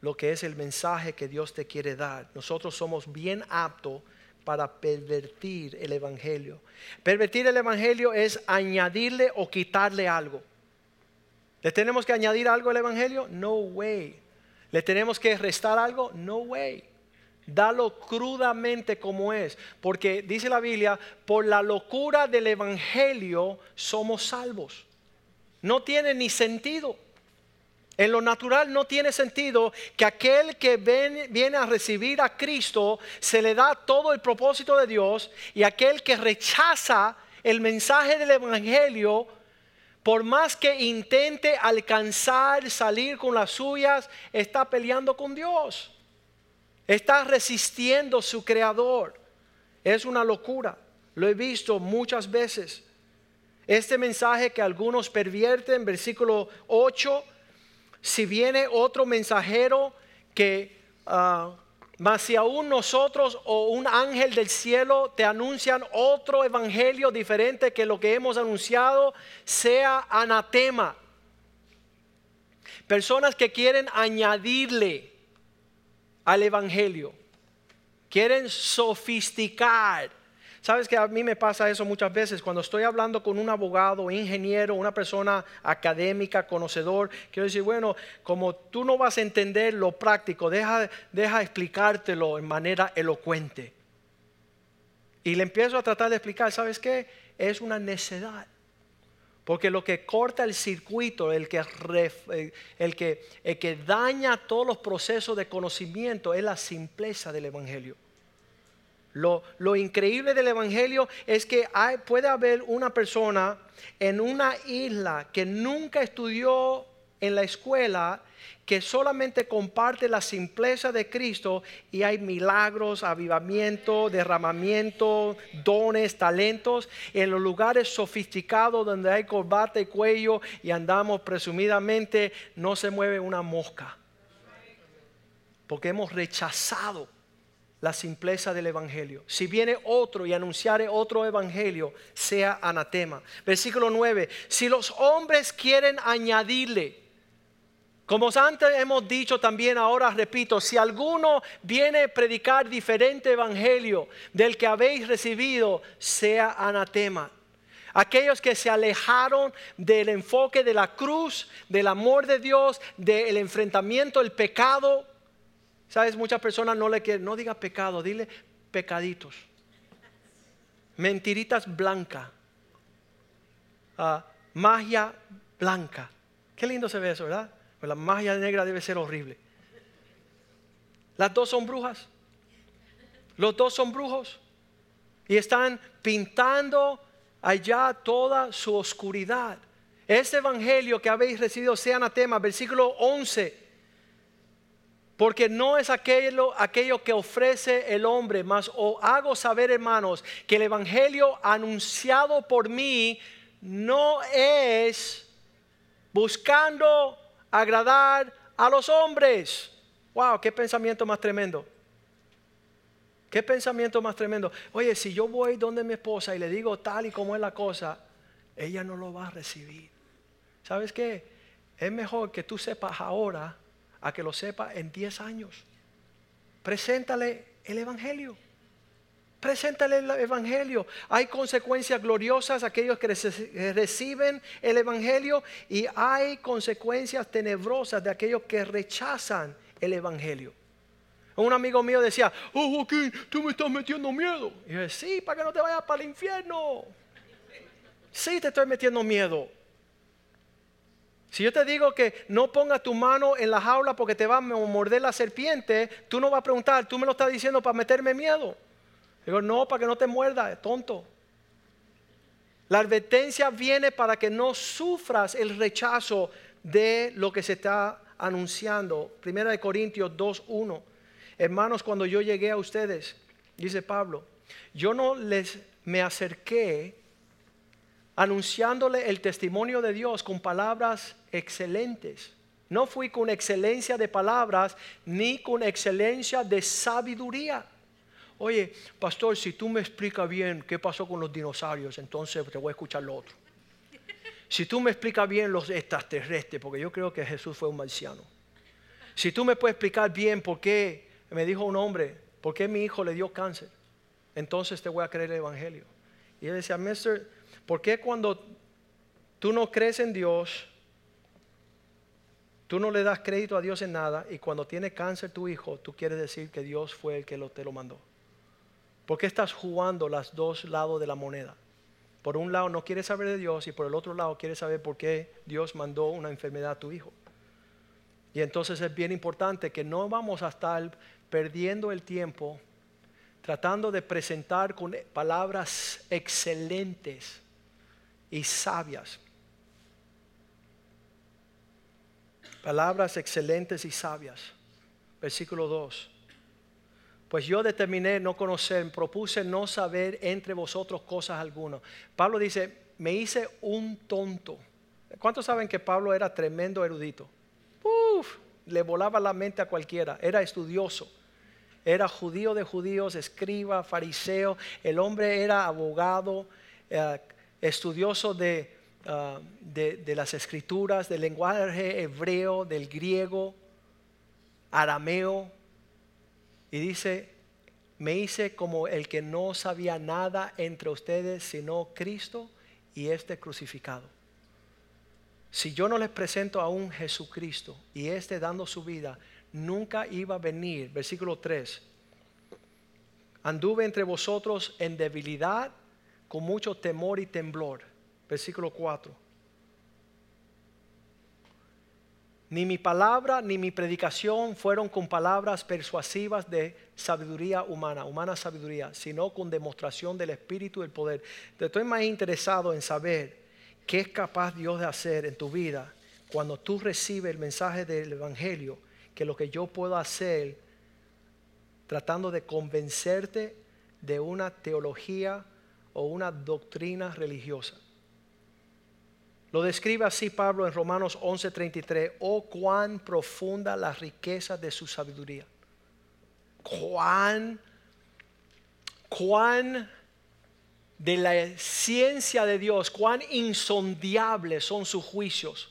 lo que es el mensaje que Dios te quiere dar. Nosotros somos bien aptos para pervertir el Evangelio. Pervertir el Evangelio es añadirle o quitarle algo. ¿Le tenemos que añadir algo al Evangelio? No way. ¿Le tenemos que restar algo? No way. Dalo crudamente como es. Porque dice la Biblia, por la locura del Evangelio somos salvos no tiene ni sentido. En lo natural no tiene sentido que aquel que viene a recibir a Cristo se le da todo el propósito de Dios y aquel que rechaza el mensaje del Evangelio, por más que intente alcanzar, salir con las suyas, está peleando con Dios. Está resistiendo su creador. Es una locura. Lo he visto muchas veces. Este mensaje que algunos pervierten, versículo 8, si viene otro mensajero que, uh, más si aún nosotros o un ángel del cielo te anuncian otro evangelio diferente que lo que hemos anunciado, sea anatema. Personas que quieren añadirle al evangelio, quieren sofisticar Sabes que a mí me pasa eso muchas veces cuando estoy hablando con un abogado, ingeniero, una persona académica, conocedor. Quiero decir, bueno, como tú no vas a entender lo práctico, deja, deja explicártelo en manera elocuente. Y le empiezo a tratar de explicar, ¿sabes qué? Es una necedad. Porque lo que corta el circuito, el que, el, que, el que daña todos los procesos de conocimiento es la simpleza del Evangelio. Lo, increíble del Evangelio es que hay, puede haber una persona en una isla que nunca estudió en la escuela, que solamente comparte la simpleza de Cristo y hay milagros, avivamiento, derramamiento, dones, talentos, en los lugares sofisticados donde hay corbata y cuello y andamos presumidamente, no se mueve una mosca. Porque hemos rechazado la simpleza del Evangelio. Si viene otro y anunciare otro Evangelio, sea anatema. Versículo 9, si los hombres quieren añadirle, como antes hemos dicho también, ahora repito, si alguno viene a predicar diferente Evangelio del que habéis recibido, sea anatema. Aquellos que se alejaron del enfoque de la cruz, del amor de Dios, del enfrentamiento del pecado, Sabes, muchas personas no le quieren, no diga pecado, dile pecaditos. Mentiritas blancas. Ah, magia blanca. Qué lindo se ve eso, ¿verdad? Pues la magia negra debe ser horrible. Las dos son brujas. Los dos son brujos. Y están pintando allá toda su oscuridad. Este evangelio que habéis recibido sea anatema, versículo 11 porque no es aquello, aquello que ofrece el hombre, mas os hago saber, hermanos, que el Evangelio anunciado por mí no es buscando agradar a los hombres. Wow, qué pensamiento más tremendo. Qué pensamiento más tremendo. Oye, si yo voy donde mi esposa y le digo tal y como es la cosa, ella no lo va a recibir. ¿Sabes qué? Es mejor que tú sepas ahora a que lo sepa en 10 años. Preséntale el Evangelio. Preséntale el Evangelio. Hay consecuencias gloriosas a aquellos que reciben el Evangelio y hay consecuencias tenebrosas de aquellos que rechazan el Evangelio. Un amigo mío decía, oh Joaquín, tú me estás metiendo miedo. Y yo decía, sí, para que no te vayas para el infierno. Sí, te estoy metiendo miedo. Si yo te digo que no pongas tu mano en la jaula porque te va a morder la serpiente, tú no vas a preguntar, tú me lo estás diciendo para meterme miedo. Digo, no, para que no te muerda, tonto. La advertencia viene para que no sufras el rechazo de lo que se está anunciando. Primera de Corintios 2.1. Hermanos, cuando yo llegué a ustedes, dice Pablo, yo no les me acerqué anunciándole el testimonio de Dios con palabras excelentes. No fui con excelencia de palabras ni con excelencia de sabiduría. Oye, pastor, si tú me explicas bien qué pasó con los dinosaurios, entonces te voy a escuchar lo otro. Si tú me explicas bien los extraterrestres, porque yo creo que Jesús fue un marciano. Si tú me puedes explicar bien por qué, me dijo un hombre, por qué mi hijo le dio cáncer, entonces te voy a creer el Evangelio. Y él decía, Mister, ¿por qué cuando tú no crees en Dios, tú no le das crédito a Dios en nada y cuando tiene cáncer tu hijo, tú quieres decir que Dios fue el que te lo mandó? ¿Por qué estás jugando los dos lados de la moneda? Por un lado no quieres saber de Dios y por el otro lado quieres saber por qué Dios mandó una enfermedad a tu hijo. Y entonces es bien importante que no vamos a estar perdiendo el tiempo tratando de presentar con palabras excelentes y sabias. Palabras excelentes y sabias. Versículo 2. Pues yo determiné no conocer, propuse no saber entre vosotros cosas algunas. Pablo dice, me hice un tonto. ¿Cuántos saben que Pablo era tremendo erudito? Uf, le volaba la mente a cualquiera, era estudioso. Era judío de judíos, escriba, fariseo. El hombre era abogado, eh, estudioso de, ah, de, de las escrituras, del lenguaje hebreo, del griego, arameo y dice, me hice como el que no sabía nada entre ustedes sino Cristo y este crucificado. Si yo no les presento a un Jesucristo y este dando su vida, nunca iba a venir. Versículo 3. Anduve entre vosotros en debilidad, con mucho temor y temblor. Versículo 4 Ni mi palabra ni mi predicación fueron con palabras persuasivas de sabiduría humana, humana sabiduría, sino con demostración del Espíritu y del poder. estoy más interesado en saber qué es capaz Dios de hacer en tu vida cuando tú recibes el mensaje del Evangelio, que lo que yo puedo hacer tratando de convencerte de una teología o una doctrina religiosa. Lo describe así Pablo en Romanos 11:33, oh cuán profunda la riqueza de su sabiduría. Cuán, cuán de la ciencia de Dios, cuán insondiables son sus juicios,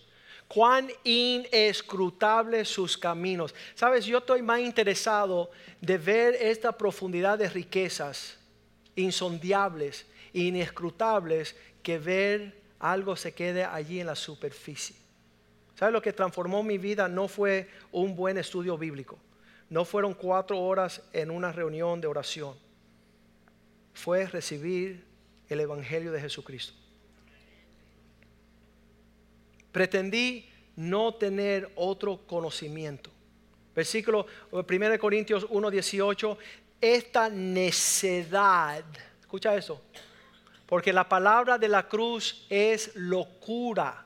cuán inescrutables sus caminos. Sabes, yo estoy más interesado de ver esta profundidad de riquezas insondiables, inescrutables, que ver algo se quede allí en la superficie. ¿Sabes lo que transformó mi vida? No fue un buen estudio bíblico. No fueron cuatro horas en una reunión de oración. Fue recibir el Evangelio de Jesucristo. Pretendí no tener otro conocimiento. Versículo 1 Corintios 1:18. Esta necedad, escucha eso, porque la palabra de la cruz es locura,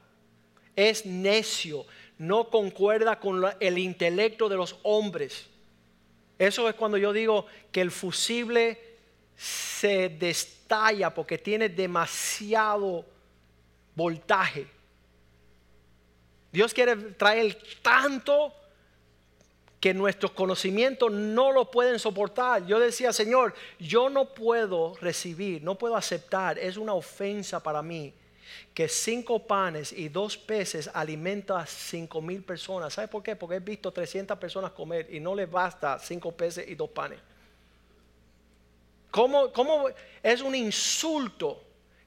es necio, no concuerda con el intelecto de los hombres. Eso es cuando yo digo que el fusible se destalla porque tiene demasiado voltaje. Dios quiere traer tanto que nuestros conocimientos no lo pueden soportar. Yo decía, Señor, yo no puedo recibir, no puedo aceptar, es una ofensa para mí que cinco panes y dos peces alimenta a cinco mil personas. ¿Sabe por qué? Porque he visto 300 personas comer y no les basta cinco peces y dos panes. ¿Cómo, ¿Cómo es un insulto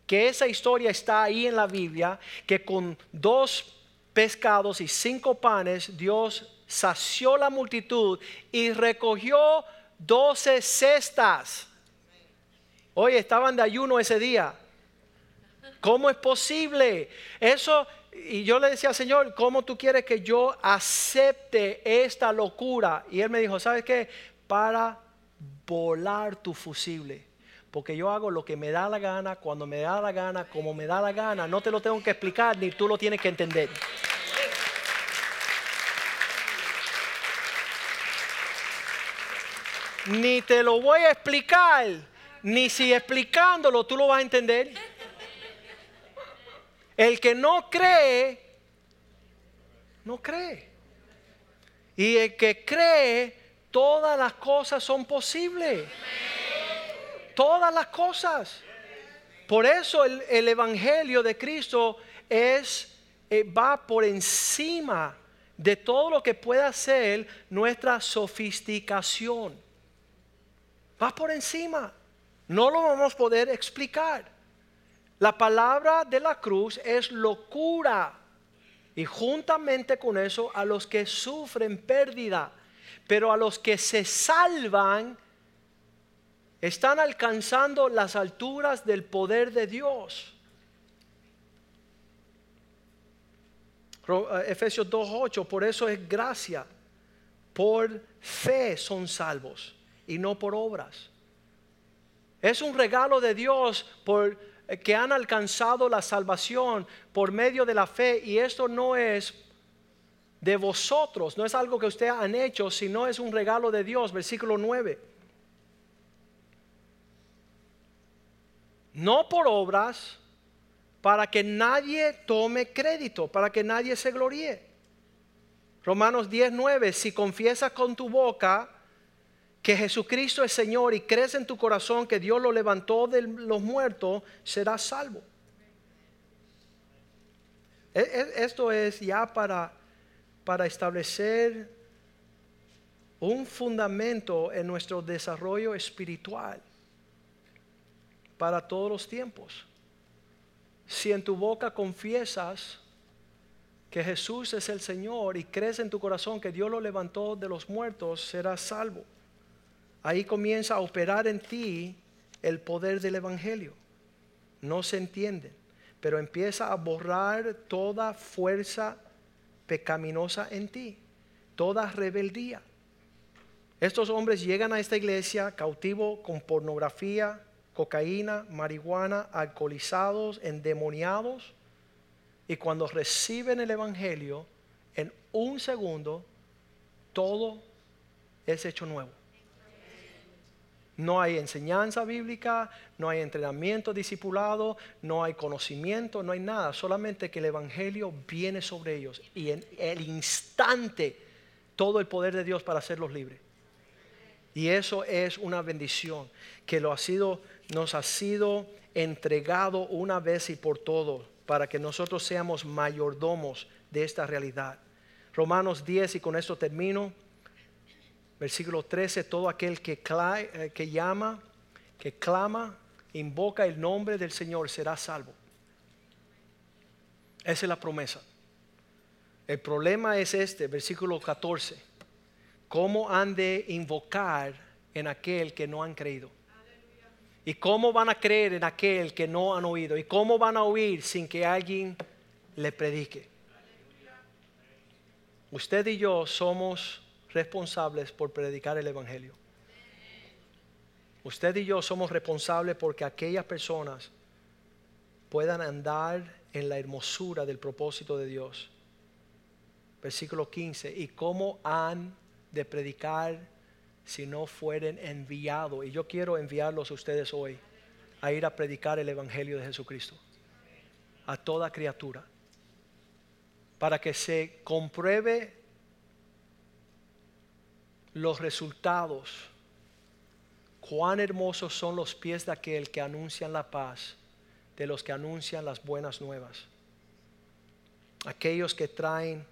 que esa historia está ahí en la Biblia, que con dos pescados y cinco panes Dios sació la multitud y recogió doce cestas. Oye, estaban de ayuno ese día. ¿Cómo es posible? Eso, y yo le decía, Señor, ¿cómo tú quieres que yo acepte esta locura? Y él me dijo, ¿sabes qué? Para volar tu fusible. Porque yo hago lo que me da la gana, cuando me da la gana, como me da la gana. No te lo tengo que explicar, ni tú lo tienes que entender. Ni te lo voy a explicar, ni si explicándolo tú lo vas a entender. El que no cree, no cree. Y el que cree, todas las cosas son posibles. Todas las cosas. Por eso el, Evangelio de Cristo es, eh, va por encima de todo lo que pueda ser nuestra sofisticación. Va por encima. No lo vamos a poder explicar. La palabra de la cruz es locura. Y juntamente con eso a los que sufren pérdida. Pero a los que se salvan, están alcanzando las alturas del poder de Dios. Eh, Efesios 2.8, por eso es gracia. Por fe son salvos y no por obras. Es un regalo de Dios por eh, que han alcanzado la salvación por medio de la fe y esto no es de vosotros, no es algo que ustedes han hecho, sino es un regalo de Dios, versículo 9. No por obras, para que nadie tome crédito, para que nadie se gloríe. Romanos 10:9, si confiesas con tu boca que Jesucristo es Señor y crees en tu corazón que Dios lo levantó de los muertos, serás salvo. E, e, esto es ya para, para establecer un fundamento en nuestro desarrollo espiritual para todos los tiempos. Si en tu boca confiesas que Jesús es el Señor y crees en tu corazón que Dios lo levantó de los muertos, serás salvo ahí comienza a operar en ti el poder del Evangelio. No se entiende, pero empieza a borrar toda fuerza pecaminosa en ti, toda rebeldía. Estos hombres llegan a esta iglesia cautivo con pornografía, cocaína, marihuana, alcoholizados, endemoniados, y cuando reciben el Evangelio, en un segundo, todo es hecho nuevo. No hay enseñanza bíblica, no hay entrenamiento discipulado, no hay conocimiento, no hay nada. Solamente que el Evangelio viene sobre ellos y en el instante todo el poder de Dios para hacerlos libres. Y eso es una bendición que lo ha sido, nos ha sido entregado una vez y por todo para que nosotros seamos mayordomos de esta realidad. Romanos 10 y con esto termino. Versículo 13, todo aquel que, eh, que llama, que clama, invoca el nombre del Señor será salvo. Esa es la promesa. El problema es este, versículo 14. ¿Cómo han de invocar en aquel que no han creído? ¿Y cómo van a creer en aquel que no han oído? ¿Y cómo van a oír sin que alguien le predique? Usted y yo somos responsables por predicar el Evangelio. Usted y yo somos responsables porque aquellas personas puedan andar en la hermosura del propósito de Dios. Versículo 15. ¿Y cómo han de predicar si no fueren enviados? Y yo quiero enviarlos a ustedes hoy a ir a predicar el Evangelio de Jesucristo a toda criatura para que se compruebe los resultados, cuán hermosos son los pies de aquel que anuncian la paz, de los que anuncian las buenas nuevas. Aquellos que traen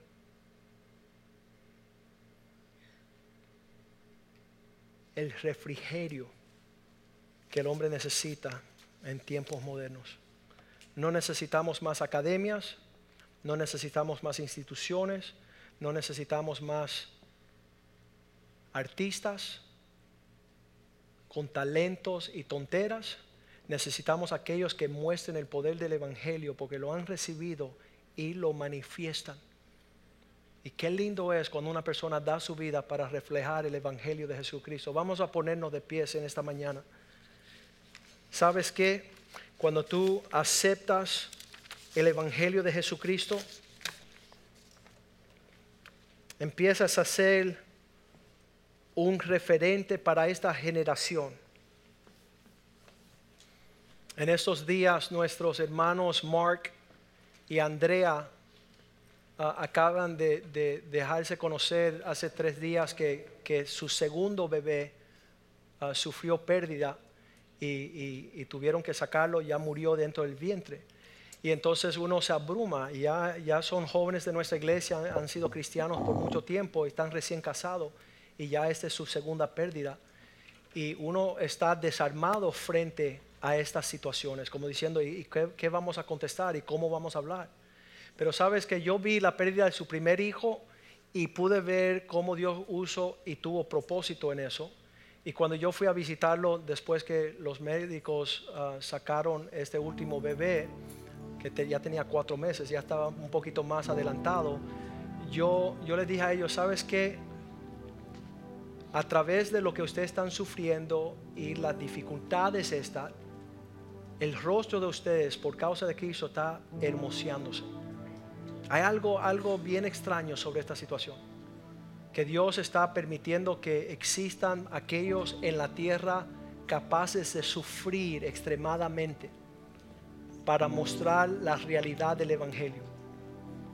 el refrigerio que el hombre necesita en tiempos modernos. No necesitamos más academias, no necesitamos más instituciones, No necesitamos más artistas con talentos y tonteras. Necesitamos aquellos que muestren el poder del Evangelio porque lo han recibido y lo manifiestan. Y qué lindo es cuando una persona da su vida para reflejar el Evangelio de Jesucristo. Vamos a ponernos de pies en esta mañana. ¿Sabes qué? Cuando tú aceptas el Evangelio de Jesucristo, empiezas a ser un referente para esta generación. En estos días nuestros hermanos Mark y Andrea ah, acaban de, dejarse conocer hace tres días que, su segundo bebé ah, sufrió pérdida y, tuvieron que sacarlo, ya murió dentro del vientre. Y entonces uno se abruma, ya, ya son jóvenes de nuestra iglesia, han, sido cristianos por mucho tiempo, están recién casados y ya esta es su segunda pérdida. Y uno está desarmado frente a estas situaciones, como diciendo, ¿y qué, vamos a contestar y cómo vamos a hablar? Pero sabes que yo vi la pérdida de su primer hijo y pude ver cómo Dios usó y tuvo propósito en eso. Y cuando yo fui a visitarlo después que los médicos ah, sacaron este último bebé, que ya tenía cuatro meses, ya estaba un poquito más adelantado, yo, yo les dije a ellos, ¿sabes qué? A través de lo que ustedes están sufriendo y las dificultades esta, el rostro de ustedes por causa de Cristo está hermoseándose. Hay algo, algo bien extraño sobre esta situación. Que Dios está permitiendo que existan aquellos en la tierra capaces de sufrir extremadamente para mostrar la realidad del Evangelio.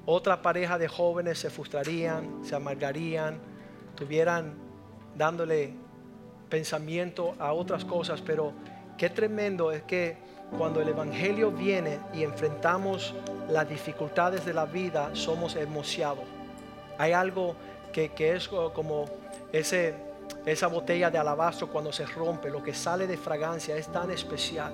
Otra pareja de jóvenes se frustrarían, se amargarían, tuvieran dándole pensamiento a otras cosas, pero qué tremendo es que cuando el Evangelio viene y enfrentamos las dificultades de la vida, somos emocionados. Hay algo que, es como ese, esa botella de alabastro cuando se rompe, lo que sale de fragancia es tan especial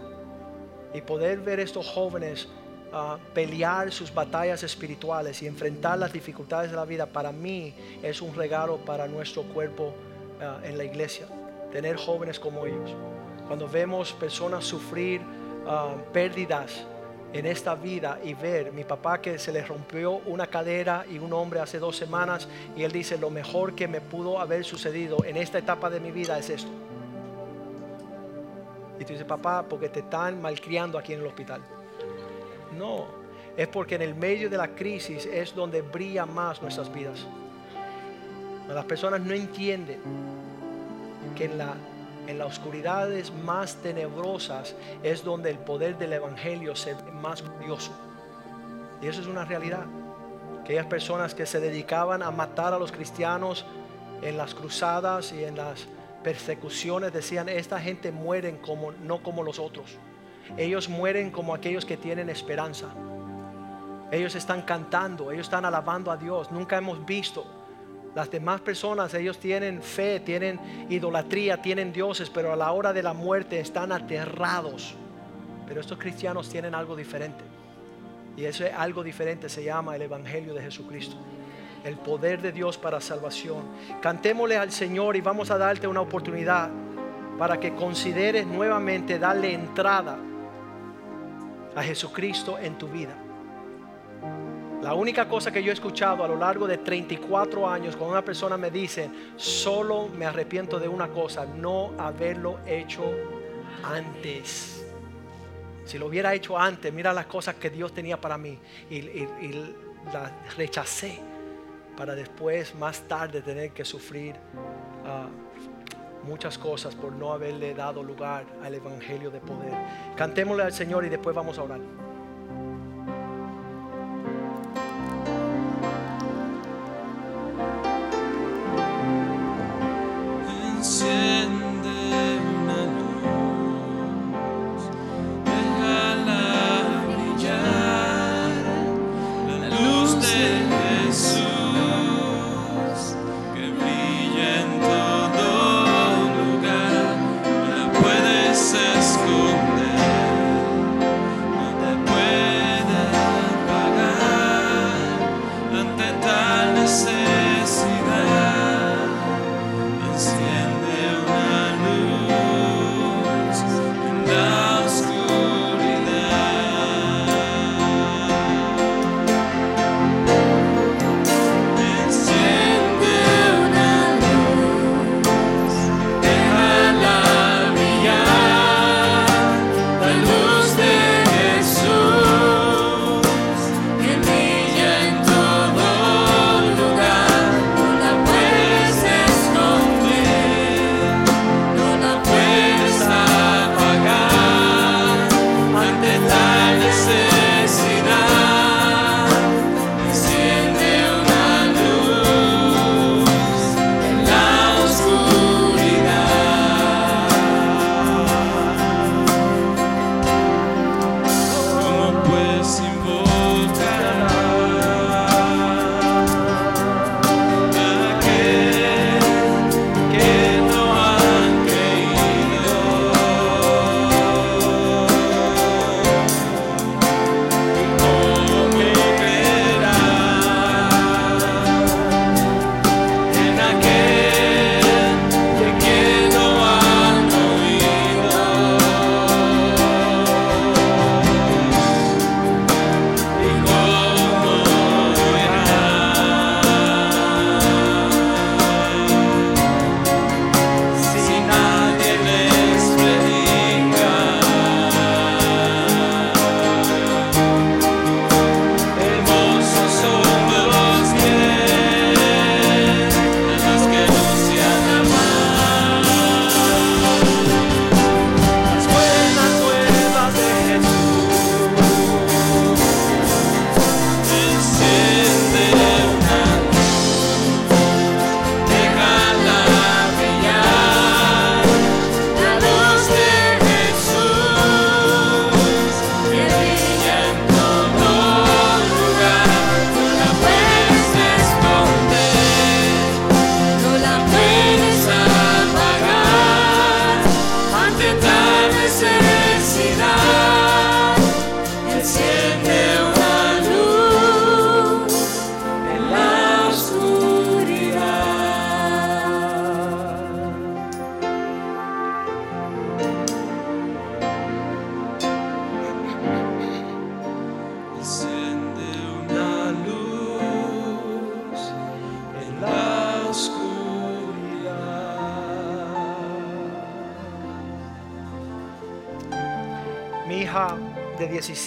y poder ver estos jóvenes ah, pelear sus batallas espirituales y enfrentar las dificultades de la vida, para mí es un regalo para nuestro cuerpo ah, en la iglesia, tener jóvenes como ellos. Cuando vemos personas sufrir ah, pérdidas en esta vida y ver mi papá que se le rompió una cadera y un hombre hace dos semanas y él dice lo mejor que me pudo haber sucedido en esta etapa de mi vida es esto y tú dices, papá, porque te están malcriando aquí en el hospital. No, es porque en el medio de la crisis es donde brilla más nuestras vidas. Las personas no entienden que en, la, en las oscuridades más tenebrosas es donde el poder del Evangelio se ve más glorioso. Y eso es una realidad. Aquellas personas que se dedicaban a matar a los cristianos en las cruzadas y en las persecuciones decían, esta gente mueren como no como los otros. Ellos mueren como aquellos que tienen esperanza. Ellos están cantando, ellos están alabando a Dios. Nunca hemos visto las demás personas, ellos tienen fe, tienen idolatría, tienen dioses, pero a la hora de la muerte están aterrados. Pero estos cristianos tienen algo diferente. Y ese algo diferente se llama el Evangelio de Jesucristo el poder de Dios para salvación. Cantémosle al Señor y vamos a darte una oportunidad para que consideres nuevamente darle entrada a Jesucristo en tu vida. La única cosa que yo he escuchado a lo largo de 34 años cuando una persona me dice, solo me arrepiento de una cosa, no haberlo hecho antes. Si lo hubiera hecho antes, mira las cosas que Dios tenía para mí y, y las rechacé para después, más tarde, tener que sufrir ah, muchas cosas por no haberle dado lugar al Evangelio de poder. Cantémosle al Señor y después vamos a orar. sin.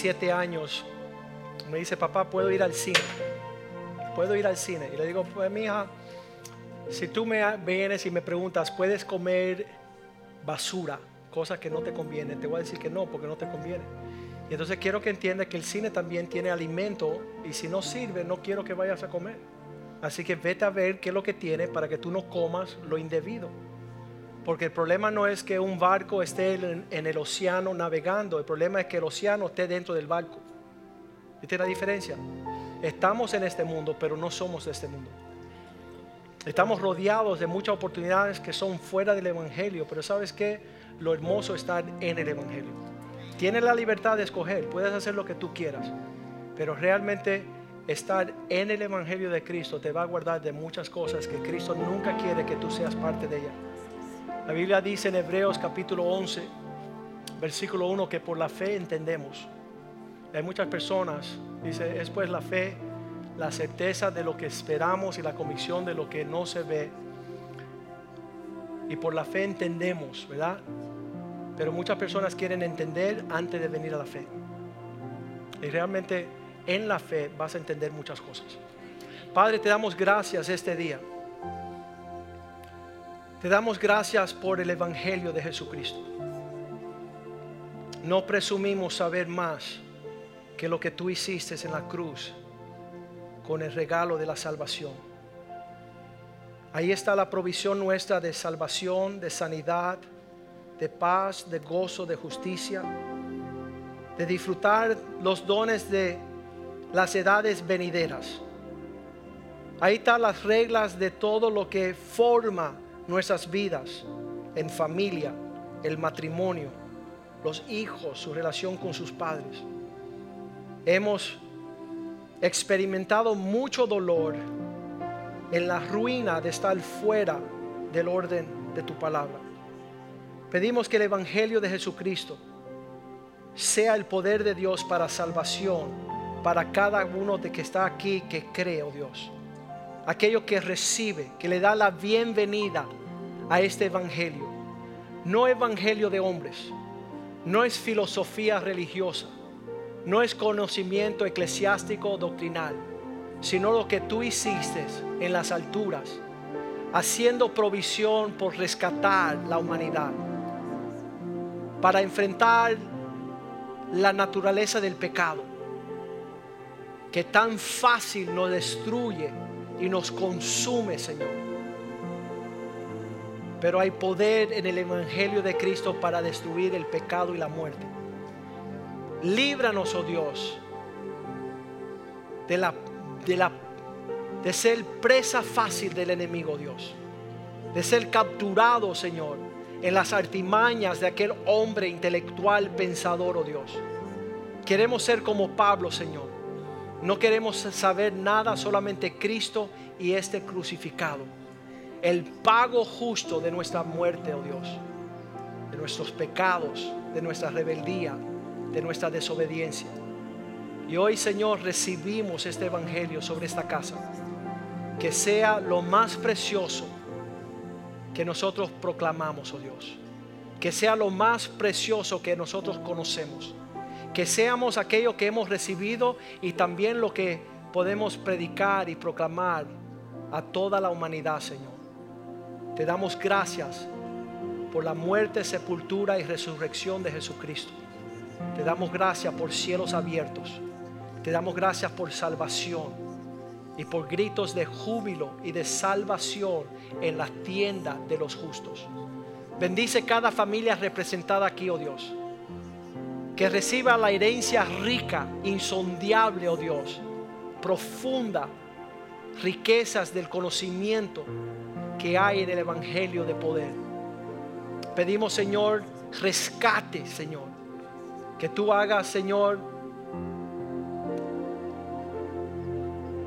17 años me dice, papá, ¿puedo ir al cine? ¿Puedo ir al cine? Y le digo, pues mi hija, si tú me vienes y me preguntas, ¿puedes comer basura? Cosas que no te convienen. Te voy a decir que no, porque no te conviene. Y entonces quiero que entiendas que el cine también tiene alimento y si no sirve, no quiero que vayas a comer. Así que vete a ver qué es lo que tiene para que tú no comas lo indebido. Porque el problema no es que un barco esté en, el océano navegando, el problema es que el océano esté dentro del barco. ¿Viste la diferencia? Estamos en este mundo, pero no somos de este mundo. Estamos rodeados de muchas oportunidades que son fuera del Evangelio, pero ¿sabes qué? Lo hermoso es estar en el Evangelio. Tienes la libertad de escoger, puedes hacer lo que tú quieras, pero realmente estar en el Evangelio de Cristo te va a guardar de muchas cosas que Cristo nunca quiere que tú seas parte de ella. La Biblia dice en Hebreos capítulo 11, versículo 1, que por la fe entendemos. Hay muchas personas, dice, es pues la fe, la certeza de lo que esperamos y la convicción de lo que no se ve. Y por la fe entendemos, ¿verdad? Pero muchas personas quieren entender antes de venir a la fe. Y realmente en la fe vas a entender muchas cosas. Padre, te damos gracias este día. Te damos gracias por el Evangelio de Jesucristo. No presumimos saber más que lo que tú hiciste en la cruz con el regalo de la salvación. Ahí está la provisión nuestra de salvación, de sanidad, de paz, de gozo, de justicia, de disfrutar los dones de las edades venideras. Ahí están las reglas de todo lo que forma nuestras vidas en familia, el matrimonio, los hijos, su relación con sus padres. Hemos experimentado mucho dolor en la ruina de estar fuera del orden de tu palabra. Pedimos que el Evangelio de Jesucristo sea el poder de Dios para salvación para cada uno de que está aquí que cree, oh Dios aquello que recibe, que le da la bienvenida a este evangelio. No evangelio de hombres, no es filosofía religiosa, no es conocimiento eclesiástico doctrinal, sino lo que tú hiciste en las alturas, haciendo provisión por rescatar la humanidad, para enfrentar la naturaleza del pecado, que tan fácil nos destruye y nos consume, Señor. Pero hay poder en el Evangelio de Cristo para destruir el pecado y la muerte. Líbranos, oh Dios, de la, de la de ser presa fácil del enemigo, Dios. De ser capturado, Señor, en las artimañas de aquel hombre intelectual pensador, oh Dios. Queremos ser como Pablo, Señor no queremos saber nada, solamente Cristo y este crucificado. El pago justo de nuestra muerte, oh Dios. De nuestros pecados, de nuestra rebeldía, de nuestra desobediencia. Y hoy, Señor, recibimos este Evangelio sobre esta casa. Que sea lo más precioso que nosotros proclamamos, oh Dios. Que sea lo más precioso que nosotros conocemos que seamos aquello que hemos recibido y también lo que podemos predicar y proclamar a toda la humanidad, Señor. Te damos gracias por la muerte, sepultura y resurrección de Jesucristo. Te damos gracias por cielos abiertos. Te damos gracias por salvación y por gritos de júbilo y de salvación en la tienda de los justos. Bendice cada familia representada aquí, oh Dios que reciba la herencia rica, insondiable, oh Dios, profunda, riquezas del conocimiento que hay en el Evangelio de poder. Pedimos, Señor, rescate, Señor, que tú hagas, Señor,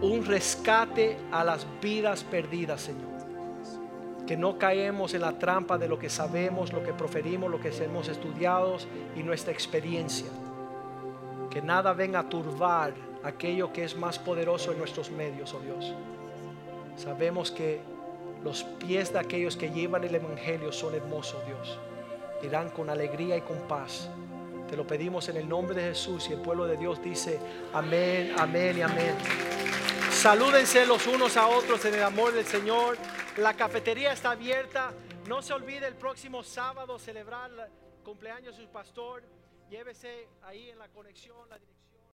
un rescate a las vidas perdidas, Señor que no caemos en la trampa de lo que sabemos, lo que proferimos, lo que hemos estudiado y nuestra experiencia. Que nada venga a turbar aquello que es más poderoso en nuestros medios, oh Dios. Sabemos que los pies de aquellos que llevan el Evangelio son hermosos, Dios. Irán con alegría y con paz, Te lo pedimos en el nombre de Jesús y el pueblo de Dios dice amén, amén y amén. Salúdense los unos a otros en el amor del Señor. La cafetería está abierta. No se olvide el próximo sábado celebrar el cumpleaños de su pastor. Llévese ahí en la conexión la dirección.